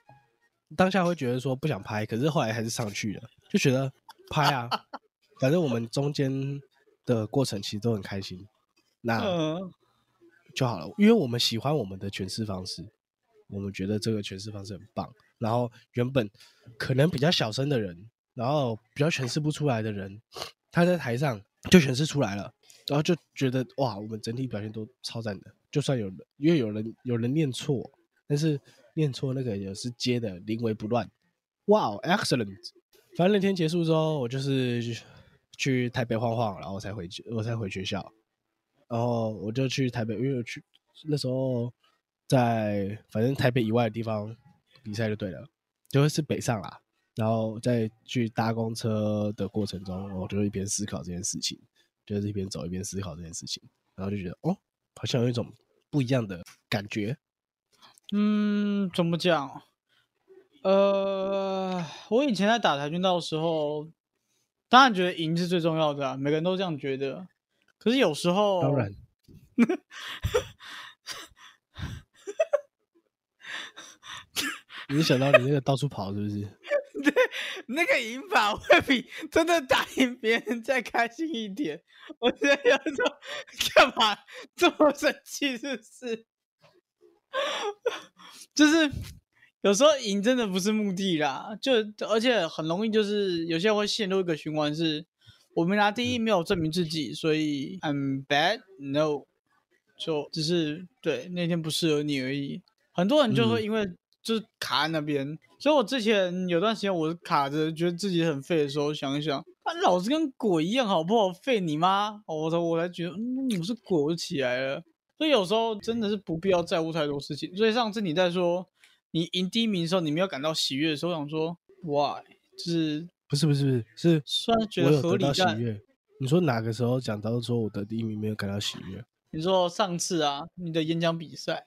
[SPEAKER 2] 当下会觉得说不想拍，可是后来还是上去了，就觉得拍啊，反正我们中间的过程其实都很开心，那就好了。因为我们喜欢我们的诠释方式，我们觉得这个诠释方式很棒。然后原本可能比较小声的人，然后比较诠释不出来的人，他在台上就诠释出来了，然后就觉得哇，我们整体表现都超赞的。就算有人，因为有人有人念错，但是念错那个也是接的临危不乱。哇，excellent！反正那天结束之后，我就是去台北晃晃，然后我才回去，我才回学校。然后我就去台北，因为去那时候在反正台北以外的地方比赛就对了，就会是北上啦。然后在去搭公车的过程中，我就一边思考这件事情，就是一边走一边思考这件事情，然后就觉得哦，好像有一种。不一样的感觉，
[SPEAKER 1] 嗯，怎么讲？呃，我以前在打跆拳道的时候，当然觉得赢是最重要的，啊每个人都这样觉得。可是有时候，
[SPEAKER 2] 当然，你想到你那个到处跑是不是？
[SPEAKER 1] 对，那个赢法会比真的打赢别人再开心一点。我觉得有时候干嘛这么生气？是不是？就是有时候赢真的不是目的啦，就而且很容易就是有些人会陷入一个循环，是我们拿第一没有证明自己，所以 I'm bad no，就只是对那天不适合你而已。很多人就会因为。就是卡在那边，所以我之前有段时间我是卡着，觉得自己很废的时候，想一想，啊，老子跟鬼一样，好不好？废你妈！我才我才觉得，嗯，我是鬼，我就起来了。所以有时候真的是不必要在乎太多事情。所以上次你在说你赢第一名的时候，你没有感到喜悦的时候，我想说，why？就是
[SPEAKER 2] 不是不是不是是，
[SPEAKER 1] 虽然觉得合理，
[SPEAKER 2] 但你说哪个时候讲到说我的第一名没有感到喜悦？
[SPEAKER 1] 你说上次啊，你的演讲比赛。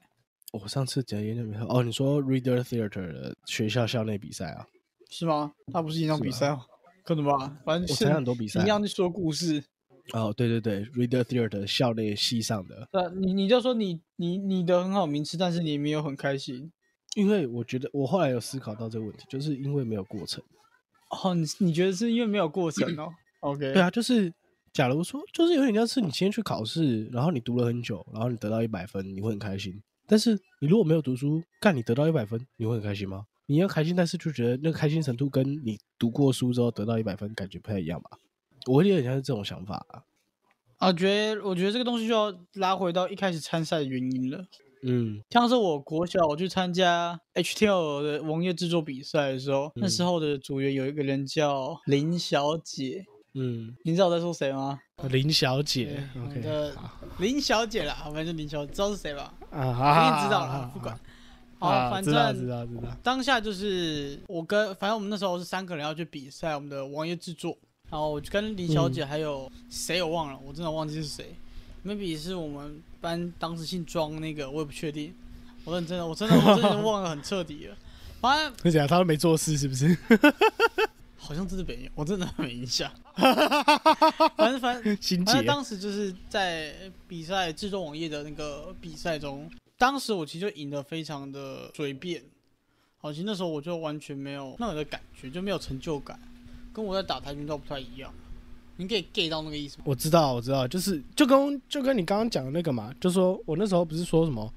[SPEAKER 2] 我上次讲演讲比赛哦，你说 Reader Theater 的学校校内比赛啊？
[SPEAKER 1] 是吗？那不是演讲比赛哦，可能吧。反正
[SPEAKER 2] 我参加很多比赛，
[SPEAKER 1] 一样去说故事。
[SPEAKER 2] 哦，对对对，Reader Theater 校内系上的。
[SPEAKER 1] 对，你你就说你你你的很好名次，但是你没有很开心。
[SPEAKER 2] 因为我觉得我后来有思考到这个问题，就是因为没有过程。
[SPEAKER 1] 哦，你你觉得是因为没有过程哦？OK。
[SPEAKER 2] 对啊，就是假如说，就是有点像是你今天去考试，然后你读了很久，然后你得到一百分，你会很开心。但是你如果没有读书，干你得到一百分，你会很开心吗？你要开心，但是就觉得那个开心程度跟你读过书之后得到一百分感觉不太一样吧？我有点像是这种想法啊。
[SPEAKER 1] 啊，觉得我觉得这个东西就要拉回到一开始参赛的原因了。嗯，像是我国小我去参加 HTL 的网页制作比赛的时候，那时候的组员有一个人叫林小姐。嗯，你知道我在说谁吗？
[SPEAKER 2] 林小姐，OK，
[SPEAKER 1] 林小姐啦，反正林小姐知道是谁吧？啊，一定知道了，不管。好，反正知
[SPEAKER 2] 道知道知道。
[SPEAKER 1] 当下就是我跟，反正我们那时候是三个人要去比赛我们的网页制作，然后我就跟林小姐还有谁我忘了，我真的忘记是谁，maybe 是我们班当时姓庄那个，我也不确定。我认真的，我真的我真的忘得很彻底了。反正
[SPEAKER 2] 而且他都没做事，是不是？
[SPEAKER 1] 好像这是北我真的没印象。反 正反正，反正当时就是在比赛制作网页的那个比赛中，当时我其实就赢得非常的随便。好，其实那时候我就完全没有那样的感觉，就没有成就感，跟我在打跆拳道不太一样。你可以 get 到那个意思吗？
[SPEAKER 2] 我知道，我知道，就是就跟就跟你刚刚讲的那个嘛，就说我那时候不是说什么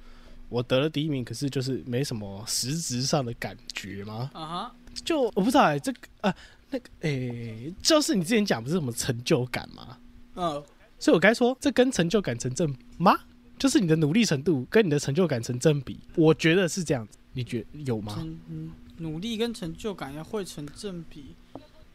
[SPEAKER 2] 我得了第一名，可是就是没什么实质上的感觉吗？啊哈，就我不知道哎，这个啊。那个诶，就是你之前讲不是什么成就感吗？
[SPEAKER 1] 嗯，
[SPEAKER 2] 所以我该说这跟成就感成正吗？就是你的努力程度跟你的成就感成正比，我觉得是这样子。你觉有吗？
[SPEAKER 1] 嗯，努力跟成就感要会成正比。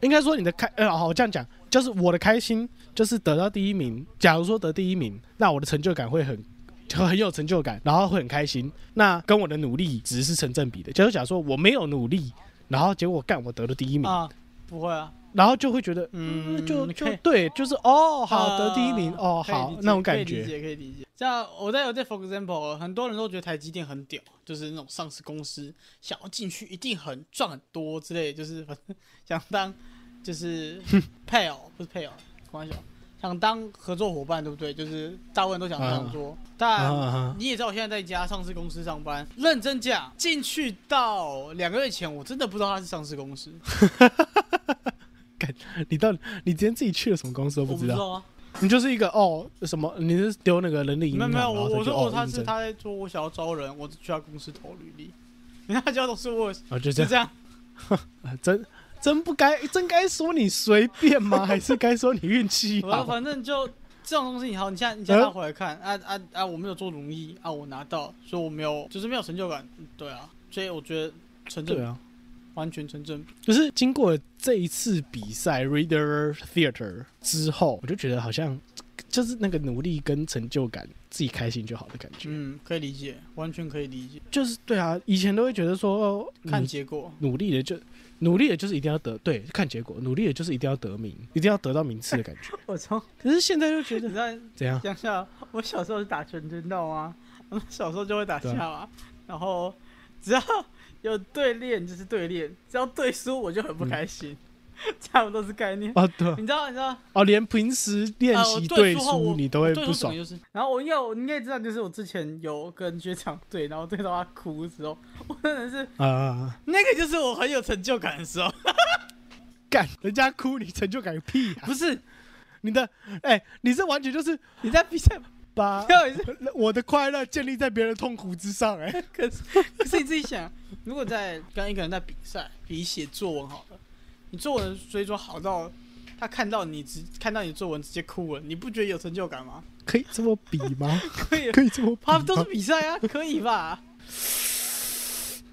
[SPEAKER 2] 应该说你的开呃，好，我这样讲，就是我的开心就是得到第一名。假如说得第一名，那我的成就感会很就 很有成就感，然后会很开心。那跟我的努力值是成正比的。假如假如说我没有努力，然后结果干我得了第一名，
[SPEAKER 1] 啊，不会啊，
[SPEAKER 2] 然后就会觉得
[SPEAKER 1] 嗯
[SPEAKER 2] 嗯，就就对，就是哦，好得第一名
[SPEAKER 1] 啊
[SPEAKER 2] 哦，好那种感觉
[SPEAKER 1] 可以理
[SPEAKER 2] 觉。
[SPEAKER 1] 解可以理解。像我在我在 for example，很多人都觉得台积电很屌，就是那种上市公司想要进去一定很赚很多之类，就是反正 想当就是 配偶不是配偶，开玩笑，想当合作伙伴，对不对？就是大部分都想这样做，但。
[SPEAKER 2] 啊
[SPEAKER 1] 你也知道，我现在在一家上市公司上班。认真讲，进去到两个月前，我真的不知道它是上市公司，
[SPEAKER 2] 你到底你今天自己去了什么公司都不知道？
[SPEAKER 1] 知道啊。
[SPEAKER 2] 你就是一个哦什么？你是丢那个人力银行，
[SPEAKER 1] 没有没有，我我说哦，他是他在说我想要招人，我去他公司投履历。你 看他叫都是我，
[SPEAKER 2] 哦就这样 真真不该真该说你随便吗？还是该说你运气
[SPEAKER 1] 我
[SPEAKER 2] 好？
[SPEAKER 1] 反正就这种东西你，好，你现在你现在回来看，啊啊啊，我没有做容易啊，我拿到，所以我没有，就是没有成就感。嗯对啊，所以我觉得成就
[SPEAKER 2] 对啊，
[SPEAKER 1] 完全成正比。
[SPEAKER 2] 就是经过这一次比赛 Reader Theater 之后，我就觉得好像就是那个努力跟成就感，自己开心就好的感觉。
[SPEAKER 1] 嗯，可以理解，完全可以理解。
[SPEAKER 2] 就是对啊，以前都会觉得说哦
[SPEAKER 1] 看结果，
[SPEAKER 2] 努力的就努力的就是一定要得对，看结果，努力的就是一定要得名，一定要得到名次的感觉。
[SPEAKER 1] 我操
[SPEAKER 2] 可是现在就觉得
[SPEAKER 1] 你知道
[SPEAKER 2] 怎样？
[SPEAKER 1] 想想，我小时候是打拳，你知道啊？我们小时候就会打架啊，然后只要有对练就是对练，只要对输我就很不开心，差不多是概念。
[SPEAKER 2] 哦，对
[SPEAKER 1] 你知道，你知道，
[SPEAKER 2] 哦，连平时练习
[SPEAKER 1] 对输
[SPEAKER 2] 你都会不爽。
[SPEAKER 1] 就是，然后我应该我应该知道，就是我之前有跟学长对，然后对到他哭的时候，我真的是
[SPEAKER 2] 啊啊啊！
[SPEAKER 1] 那个就是我很有成就感的时候，
[SPEAKER 2] 干，人家哭，你成就感个屁啊！
[SPEAKER 1] 不是
[SPEAKER 2] 你的，哎、你这完全就是
[SPEAKER 1] 你在比赛，
[SPEAKER 2] 我的快乐建立在别人痛苦之上、哎，
[SPEAKER 1] 可 是可是你自己想，如果在跟一个人在比赛，比写作文好了，你作文水准好到他看到你直看到你作文直接哭了，你不觉得有成就感吗？
[SPEAKER 2] 可以这么比吗？
[SPEAKER 1] 可以，
[SPEAKER 2] 可以这么比？
[SPEAKER 1] 他们都是比赛啊，可以吧？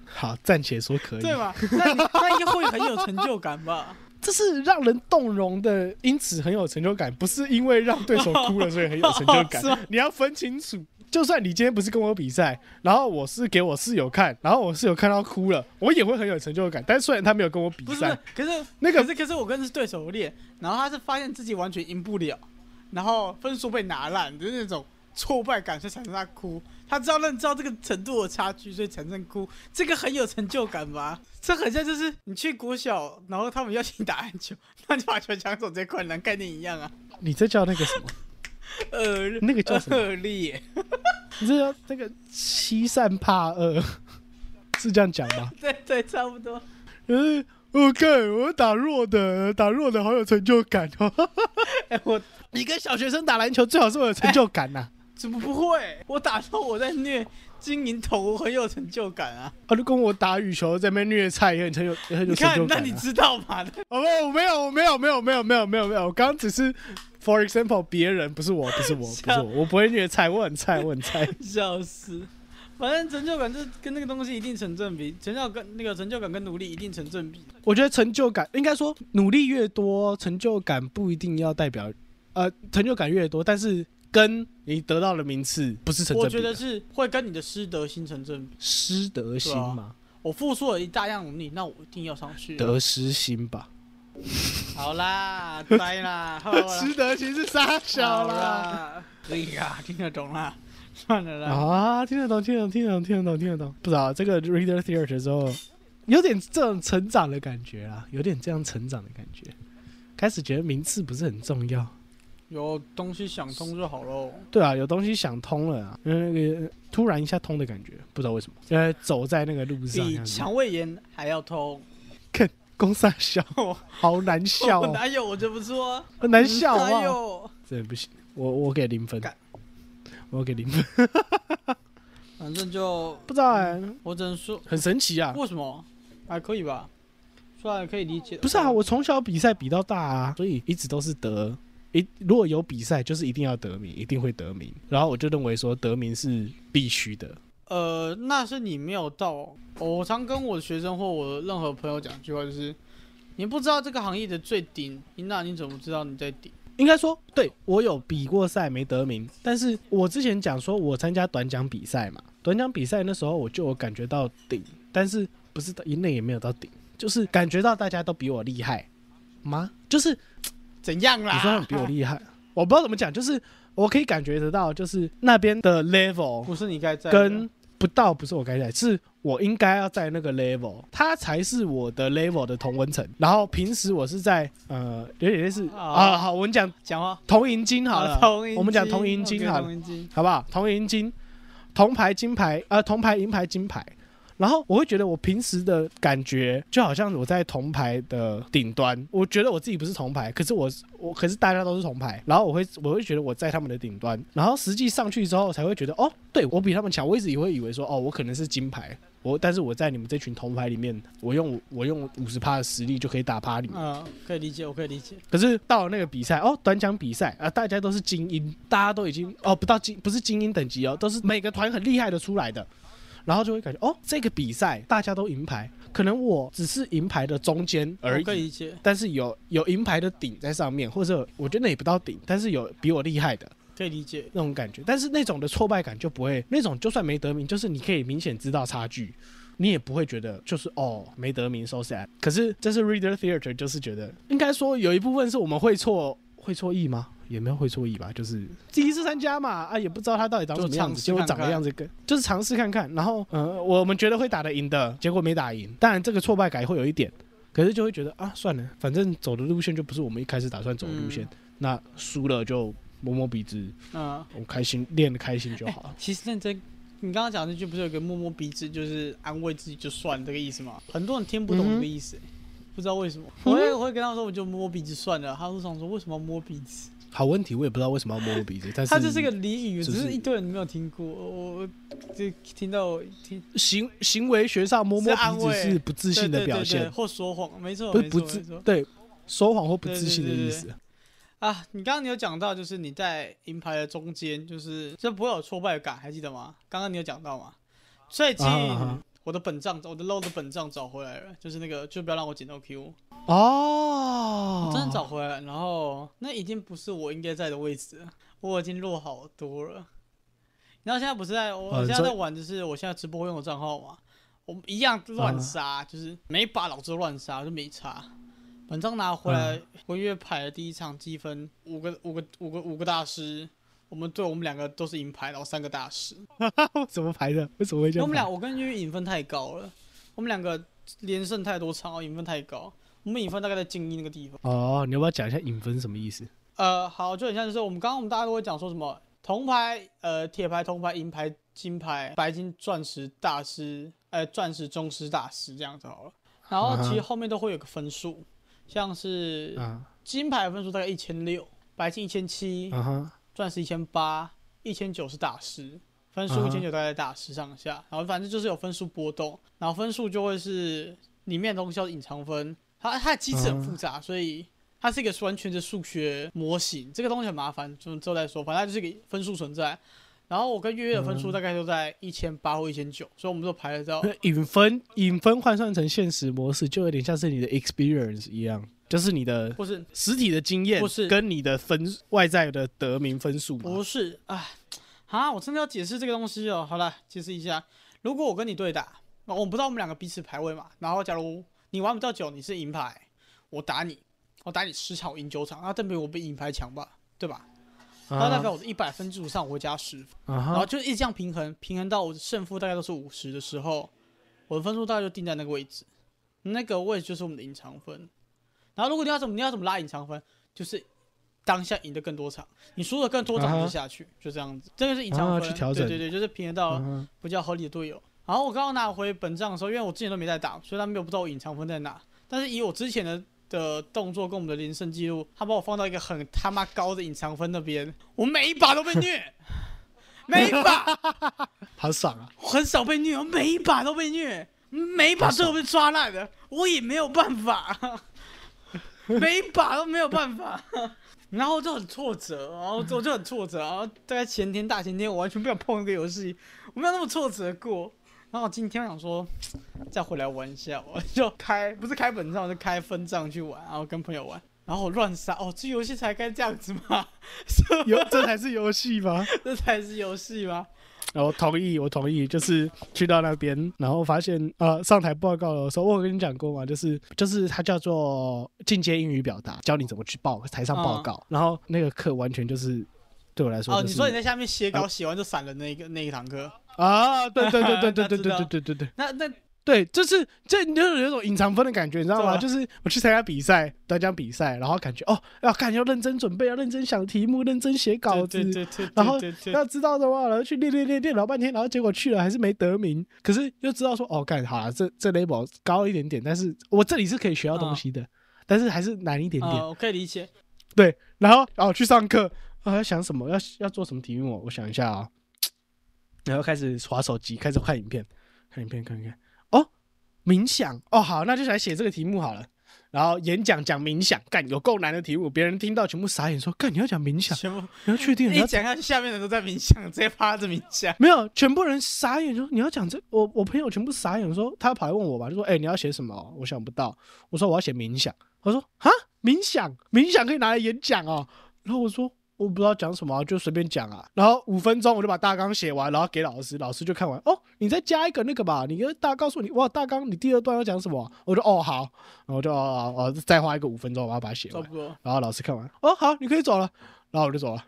[SPEAKER 2] 好，暂且说可以。
[SPEAKER 1] 对吧？那你那应该会很有成就感吧？
[SPEAKER 2] 这是让人动容的，因此很有成就感，不是因为让对手哭了所以很有成就感。你要分清楚。就算你今天不是跟我比赛，然后我是给我室友看，然后我室友看到哭了，我也会很有成就感。但虽然他没有跟我比
[SPEAKER 1] 不是，
[SPEAKER 2] 赛，
[SPEAKER 1] 可是
[SPEAKER 2] 那个
[SPEAKER 1] 可是可是我跟是对手练，然后他是发现自己完全赢不了，然后分数被拿烂，就是那种挫败感，所以产生他哭。他知道你知道这个程度的差距，所以产生哭，这个很有成就感吧？这很像就是你去国小，然后他们邀请你打篮球，那你把球抢走，这困难概念一样啊。
[SPEAKER 2] 你这叫那个什么？
[SPEAKER 1] 呃，
[SPEAKER 2] 那个叫什么
[SPEAKER 1] 恶劣，
[SPEAKER 2] 你这叫那个欺善怕恶，是这样讲吗？
[SPEAKER 1] 对对，差不多。
[SPEAKER 2] 嗯，我看我打弱的，打弱的好有成就感哦。
[SPEAKER 1] 哎、我
[SPEAKER 2] 你跟小学生打篮球最好是我有成就感呐、
[SPEAKER 1] 怎么不会？我打球我在虐金银头，我很有成就感啊！
[SPEAKER 2] 啊，就跟我打羽球在那边虐菜也很成就，也很有成就感、
[SPEAKER 1] 那你知道吗？
[SPEAKER 2] 哦，我没有，没有，没有，没有，没有，没有，没有，我刚刚只是 for example 别人，不是我，不是我，不是我，我不会虐菜，我很菜，我很菜。
[SPEAKER 1] 笑死！反正成就感就跟那个东西一定成正比，成就跟那个成就感跟努力一定成正比。
[SPEAKER 2] 我觉得成就感应该说努力越多，成就感不一定要代表。呃，成就感越多，但是跟你得到的名次不是成正比。
[SPEAKER 1] 我觉得是会跟你的师德心成正比。
[SPEAKER 2] 师德心嘛，
[SPEAKER 1] 我付出了一大量努力，那我一定要上去。
[SPEAKER 2] 得失心吧。
[SPEAKER 1] 好啦，呆啦，好啦
[SPEAKER 2] 失德心是傻小啦。
[SPEAKER 1] 可以啊，听得懂啦，算了啦。
[SPEAKER 2] 啊，听得懂，听得懂，听得懂，听得懂，听得懂。不知道这个 reader theater 之后，有点这种成长的感觉啦，有点这样成长的感觉。开始觉得名次不是很重要。
[SPEAKER 1] 有东西想通就好喽。
[SPEAKER 2] 对啊，有东西想通了啊，因为那个突然一下通的感觉，不知道为什么。因为走在那个路上
[SPEAKER 1] 比，肠胃炎还要通。
[SPEAKER 2] 看公傻笑，好难笑、
[SPEAKER 1] 我
[SPEAKER 2] 哦，
[SPEAKER 1] 哪有我就不说啊，
[SPEAKER 2] 很难笑
[SPEAKER 1] 哪
[SPEAKER 2] 啊！
[SPEAKER 1] 有？
[SPEAKER 2] 真的不行，我我给零分，我给零分，
[SPEAKER 1] 反正就
[SPEAKER 2] 不知道哎、
[SPEAKER 1] 我只能说，
[SPEAKER 2] 很神奇啊！
[SPEAKER 1] 为什么还可以吧？算了，可以理解。
[SPEAKER 2] 不是啊，我从小比赛比到大啊，所以一直都是得，一如果有比赛，就是一定要得名，一定会得名。然后我就认为说得名是必须的。
[SPEAKER 1] 呃，那是你没有到。我常跟我的学生或我任何朋友讲一句话，就是你不知道这个行业的最顶，那你怎么知道你在顶？
[SPEAKER 2] 应该说，对我有比过赛没得名，但是我之前讲说我参加短讲比赛嘛，短讲比赛那时候我就有感觉到顶，但是不是一内也没有到顶，就是感觉到大家都比我厉害吗？就是
[SPEAKER 1] 怎样啦？
[SPEAKER 2] 你说他们比我厉害，我不知道怎么讲，就是我可以感觉得到，就是那边的 level
[SPEAKER 1] 不是你该在
[SPEAKER 2] 跟不到不是我该在，是我应该要在那个 level，它才是我的 level 的同温层。然后平时我是在呃有点类似
[SPEAKER 1] 啊
[SPEAKER 2] 啊，好，我们讲
[SPEAKER 1] 讲话
[SPEAKER 2] 铜银金好了，
[SPEAKER 1] 啊同银
[SPEAKER 2] 我们讲
[SPEAKER 1] 金
[SPEAKER 2] 铜银金好了
[SPEAKER 1] 同银金
[SPEAKER 2] 好不好？铜银金，铜牌金牌，呃，铜牌银牌金牌。然后我会觉得我平时的感觉就好像我在铜牌的顶端，我觉得我自己不是铜牌，可是我我可是大家都是铜牌，然后我会我会觉得我在他们的顶端，然后实际上去之后才会觉得哦，对我比他们强，我一直也会以为说哦，我可能是金牌，我但是我在你们这群铜牌里面，我用我用五十趴的实力就可以打趴你们。
[SPEAKER 1] 嗯，可以理解，我可以理解。
[SPEAKER 2] 可是到了那个比赛哦，短讲比赛啊，大家都是精英，大家都已经哦不到精不是精英等级哦，都是每个团很厉害的出来的，然后就会感觉哦，这个比赛大家都银牌，可能我只是银牌的中间而
[SPEAKER 1] 已可以
[SPEAKER 2] 已，
[SPEAKER 1] 理解，
[SPEAKER 2] 但是有有银牌的顶在上面，或者我觉得那也不到顶，但是有比我厉害的
[SPEAKER 1] 可以理解。
[SPEAKER 2] 那种感觉，但是那种的挫败感就不会，那种就算没得名，就是你可以明显知道差距。你也不会觉得就是哦没得名 so sad，可是这是 reader theater，就是觉得应该说有一部分是我们会错会错意吗？也没有会错意吧，就是第一次参加嘛，啊也不知道他到底长什么样子，结果长的样子跟就是尝试看看，然后呃我们觉得会打得赢的，结果没打赢，当然这个挫败感会有一点，可是就会觉得啊算了，反正走的路线就不是我们一开始打算走的路线，那输了就摸摸鼻子，
[SPEAKER 1] 嗯，
[SPEAKER 2] 我开心练的开心就好了。
[SPEAKER 1] 其实认真，你刚刚讲的那句不是有个摸摸鼻子，就是安慰自己就算这个意思吗？很多人听不懂这个意思、不知道为什么。我会我会跟他说，我就摸摸鼻子算了。他就想说，为什么要摸鼻子？
[SPEAKER 2] 好问题，我也不知道为什么要摸摸鼻子，但是
[SPEAKER 1] 他这是个俚语，
[SPEAKER 2] 就是
[SPEAKER 1] 只是一堆人没有听过。我我就听到听
[SPEAKER 2] 行行为学上摸摸鼻子
[SPEAKER 1] 是
[SPEAKER 2] 不自信的表现，
[SPEAKER 1] 或说谎，没错，
[SPEAKER 2] 不是不自对说谎或不自信的意思。
[SPEAKER 1] 啊！你刚刚你有讲到，就是你在银牌的中间，就是这不会有挫败感，还记得吗？刚刚你有讲到吗？最近我的本账，我的 low 的本账找回来了，就是那个就不要让我捡到 Q，
[SPEAKER 2] 哦
[SPEAKER 1] 找回来。然后那已经不是我应该在的位置了，我已经落好多了。然后现在不是在我现在在玩，就是我现在直播用的账号嘛，我们一样乱杀，就是每一把老子都乱杀，就没差。本章拿回来，婚约牌的第一场积分五个五个五个五个大师，我们对我们两个都是银牌，然后三个大师。
[SPEAKER 2] 怎么排的？为什么会这样排？
[SPEAKER 1] 因为我们俩我跟因为影分太高了，我们两个连胜太多场，影分太高，我们影分大概在精英那个地方。
[SPEAKER 2] 哦，你要不要讲一下影分是什么意思？
[SPEAKER 1] 呃，好，就很像就是我们刚刚我们大家都会讲说什么铜牌、呃铁牌、铜牌、银牌、金牌、白金、钻石大师，呃钻石宗师大师这样子好了。然后其实后面都会有个分数，像是
[SPEAKER 2] 啊
[SPEAKER 1] 金牌的分数大概一千六，白金一千七，钻石一千八，一千九是大师，分数一千九大概在大师上下，然后反正就是有分数波动，然后分数就会是里面的东西叫隐藏分，它它的机制很复杂，所以它是一个完全的数学模型，这个东西很麻烦，就之后再说，反正它就是一个分数存在。然后我跟月月的分数大概都在一千八或一千九，所以我们都排得到。
[SPEAKER 2] 影分影分换算成现实模式，就有点像是你的 experience 一样，就是你的
[SPEAKER 1] 不是
[SPEAKER 2] 实体的经验，
[SPEAKER 1] 不是
[SPEAKER 2] 跟你的分外在的得名分数
[SPEAKER 1] 不。是，哎，啊，我真的要解释这个东西哦。好了，解释一下。如果我跟你对打，那我不知道我们两个彼此排位嘛。然后假如你玩不到九，你是银牌，我打你，我打你十场，我赢九场，那代表我比银牌强吧，对吧？那代表我的一百分基础上我会加十然后
[SPEAKER 2] 哈
[SPEAKER 1] 就一直这样平衡，平衡到我的胜负大概都是五十的时候，我的分数大概就定在那个位置，那个位置就是我们的隐藏分。然后如果你要怎么你要怎么拉隐藏分，就是当下赢得更多场，你输的更多场就下去，就这样子。这个是隐藏分，
[SPEAKER 2] 啊去调整
[SPEAKER 1] 对对对，就是平衡到比较合理的队友。然后我刚刚拿回本账的时候，因为我之前都没在打，所以他没有不知道我隐藏分在哪。但是以我之前的的动作跟我们的连胜记录，他把我放到一个很他妈高的隐藏分那边，我每一把都被虐，每一把
[SPEAKER 2] 好爽啊！
[SPEAKER 1] 很少被虐，我每一把都被虐，每一把都被抓烂的，我也没有办法，每一把都没有办法。然后就很挫折，然后我就很挫折，然后大概前天、大前天，我完全不想碰这个游戏，我没有那么挫折过。然后今天我想说，再回来玩一下，我就开不是开本账，我就开分账去玩，然后跟朋友玩，然后我乱杀。哦，这游戏才该这样子吗？
[SPEAKER 2] 游 这才是游戏吗？
[SPEAKER 1] 这才是游戏吗？
[SPEAKER 2] 然后同意，我同意，就是去到那边，然后发现呃，上台报告的时候，我有跟你讲过嘛，就是就是它叫做进阶英语表达，教你怎么去报台上报告，然后那个课完全就是对我来说，
[SPEAKER 1] 哦，你说你在下面写稿写完就散了那个那一堂课
[SPEAKER 2] 啊？对对对对对对对对对对对，
[SPEAKER 1] 那那。
[SPEAKER 2] 对，就是这你就是有种隐藏分的感觉，你知道吗？就是我去参加比赛，得奖比赛，然后感觉哦，要看要认真准备，要认真想题目，认真写稿子，然后要知道的话，然后去练练练练老半天，然后结果去了还是没得名。可是又知道说哦，干好了，这这 level 高一点点，但是我这里是可以学到东西的，但是还是难一点点。
[SPEAKER 1] 我可以理解。
[SPEAKER 2] 对，然后哦去上课，啊要想什么，要要做什么题目？我想一下啊，然后开始划手机，开始看影片，看影片，看看。冥想哦，好，那就来写这个题目好了。然后演讲讲冥想，干有够难的题目，别人听到全部傻眼，说干你要讲冥想，你要确定
[SPEAKER 1] 你要讲下去，下面的都在冥想，直接趴着冥想。
[SPEAKER 2] 没有，全部人傻眼，说你要讲这，我我朋友全部傻眼，说他跑来问我吧，就说哎你要写什么？我想不到，我说我要写冥想，他说啊冥想，冥想可以拿来演讲哦。然后我说。我不知道讲什么，就随便讲啊。然后五分钟我就把大纲写完，然后给老师，老师就看完。哦，你再加一个那个吧，你大告诉你，哇，大纲你第二段要讲什么？我就哦好，然后就哦哦再花一个五分钟，我要把它写完。差不多。然后老师看完，哦好，你可以走了。然后我就走了。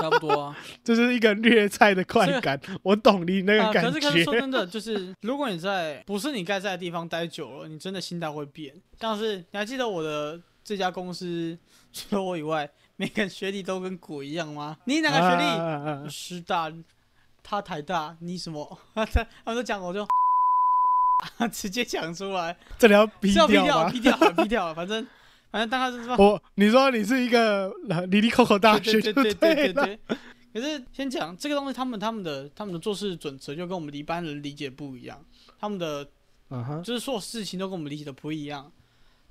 [SPEAKER 1] 差不多啊，
[SPEAKER 2] 这是一个虐菜的快感，我懂你那个感
[SPEAKER 1] 觉。可是可是说真的，就是如果你在不是你该在的地方待久了，你真的心态会变。像是你还记得我的这家公司，除了我以外。每个学历都跟鬼一样吗？你哪个学历？师大，他台大，你什么？他他们都讲，我就 直接讲出来。
[SPEAKER 2] 这里要逼
[SPEAKER 1] 掉吗？逼掉，逼掉，反正反正大概是什么？
[SPEAKER 2] 我你说你是一个离离口口大学，
[SPEAKER 1] 对对对对对。可是先讲这个东西，他们他们的他们的做事准则就跟我们一般人理解不一样，他们的就是做事情都跟我们理解的不一样。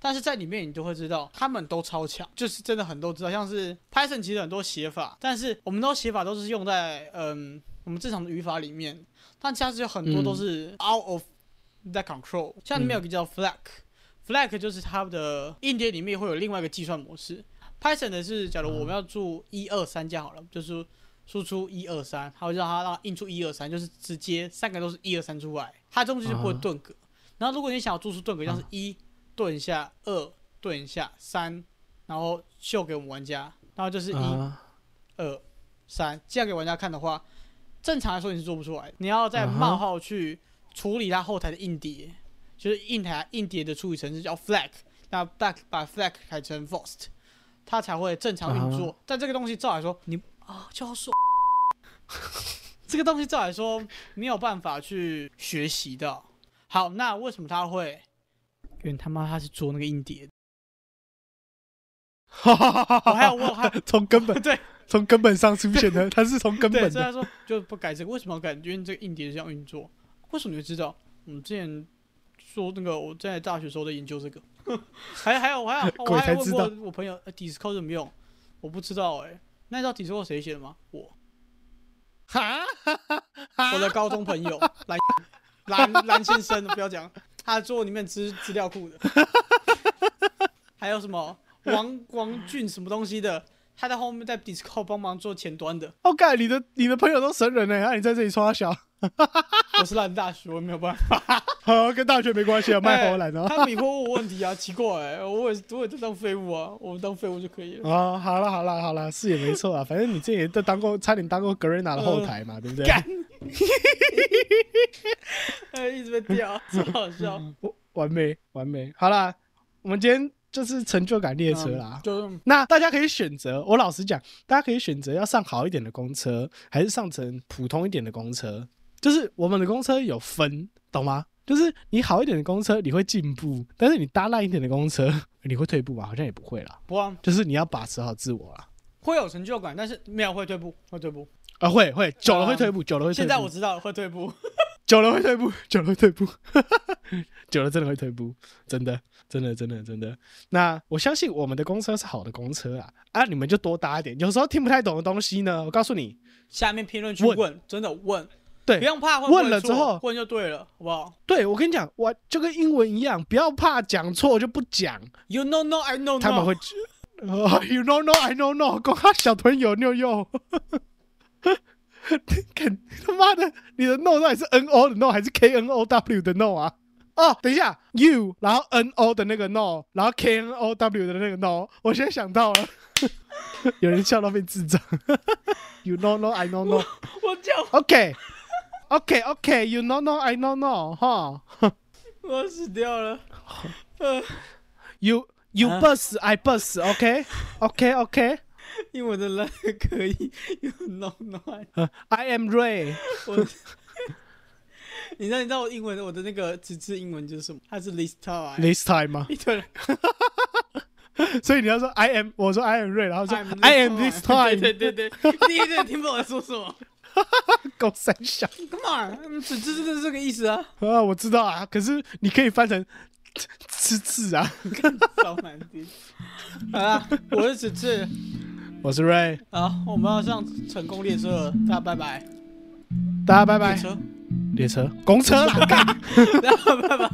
[SPEAKER 1] 但是在里面你就会知道，他们都超强，就是真的很多知道，像是 Python 其实很多写法，但是我们都写法都是用在嗯我们正常的语法里面，但其实有很多都是 out of that control。像里面有个叫 flag，flag 就是它的硬碟里面会有另外一个计算模式。Python 的是，假如我们要注一二三加好了，就是输出一二三，它会让它让印出一二三，就是直接三个都是一二三出来，它中间就不会顿格。然后如果你想要做出顿格，像是一。顿一下二，顿一下三，然后秀给我们玩家，然后就是一、二、三，这样给玩家看的话，正常来说你是做不出来。你要在冒号去处理它后台的硬碟，就是硬台硬碟的处理程式叫 flag，那 back 把 flag 改成 first，它才会正常运作。但这个东西照来说，你啊教授，这个东西照来说没有办法去学习的。好，那为什么他会？因为他妈他是做那个硬碟，我还要问他
[SPEAKER 2] 从根本
[SPEAKER 1] 对
[SPEAKER 2] 从根本上出现的，他是从根本。
[SPEAKER 1] 所以他说就不改这个，为什么要改？因为这个硬碟是这样运作。为什么你会知道？我们之前说那个我在大学时候在研究这个，还还有 我还有我还问过我朋友，Discord 怎么用？我不知道哎。那你知道 Discord 谁写的吗？我，哈，我的高中朋友蓝蓝蓝先生，不要讲。他做里面资资料库的，还有什么？王王俊什么东西的，他在后面 在 Discord 帮忙做前端的。
[SPEAKER 2] OK，你的你的朋友都神人呢，那你在这里刷小，
[SPEAKER 1] 我是烂大学，我没有办法。
[SPEAKER 2] 好，跟大学没关系啊，卖好懒
[SPEAKER 1] 哦。他迷惑我问题啊，奇怪，我也我也在当废物啊，我们当废物就可以了。
[SPEAKER 2] 啊，好了好了好了，是也没错啊，反正你这也都当过，差点当过格瑞娜的后台嘛，对不对？
[SPEAKER 1] 哎，一直被掉，真好笑，
[SPEAKER 2] 完美完美。好啦，我们今天就是成就感列车啦。就那大家可以选择，我老实讲，大家可以选择要上好一点的公车，还是上成普通一点的公车。就是我们的公车有分，懂吗？就是你好一点的公车，你会进步；但是你搭烂一点的公车，你会退步吗？好像也不会啦。
[SPEAKER 1] 不啊，
[SPEAKER 2] 就是你要把持好自我啦。
[SPEAKER 1] 会有成就感，但是没有会退步，会退步。
[SPEAKER 2] 啊，会会久了会退步，久了会。
[SPEAKER 1] 现在我知道会退步。
[SPEAKER 2] 久了会退步，久了会退步，久了真的会退步，真的，真的，真的，真的。那我相信我们的公车是好的公车啊，啊，你们就多搭一点。有时候听不太懂的东西呢，我告诉你，
[SPEAKER 1] 下面评论区
[SPEAKER 2] 问
[SPEAKER 1] 问，真的问，
[SPEAKER 2] 对
[SPEAKER 1] 不用怕
[SPEAKER 2] 问了之后
[SPEAKER 1] 问就对了，好不好
[SPEAKER 2] 对我跟你讲，我就跟英文一样，不要怕讲错就不讲
[SPEAKER 1] ，？You know no, I know no。
[SPEAKER 2] 他们会。哦 you know no, I know no，小朋友妞妞。看他妈的，你的 no 到底是 n o 的 no 还是 k n o w 的 no 啊？哦，等一下，u 然后 n o 的那个 no，然后 k n o w 的那个 no，我现在想到了，有人笑到变智障。you know no, I know no。
[SPEAKER 1] 我叫
[SPEAKER 2] OK OK OK, you know no, I know no，哈。
[SPEAKER 1] 我死掉了。呃
[SPEAKER 2] ，You you
[SPEAKER 1] 啊
[SPEAKER 2] bus, I bus, OK OK OK。
[SPEAKER 1] 英文的烂的可以 know no, I。
[SPEAKER 2] I am Ray。
[SPEAKER 1] 我，你知道你知道我英文我的那个直字英文就是什么？它是 list time。
[SPEAKER 2] This time 吗？
[SPEAKER 1] 一堆人
[SPEAKER 2] 所以你要说 I am，我说 I am Ray，然后说 I am this time，
[SPEAKER 1] 对对对对，第一个听不懂我在说什么。
[SPEAKER 2] 够三小
[SPEAKER 1] Come on，嗯只只是这个意思啊，
[SPEAKER 2] 啊，我知道啊，可是你可以翻成吃字啊。
[SPEAKER 1] 超难听。好啦，我是此次，
[SPEAKER 2] 我是 Ray，
[SPEAKER 1] 好，我们要上成功列车了，大家拜拜。
[SPEAKER 2] 大家拜拜
[SPEAKER 1] 列。车，
[SPEAKER 2] 列车，公车啦，干。
[SPEAKER 1] 大家拜拜。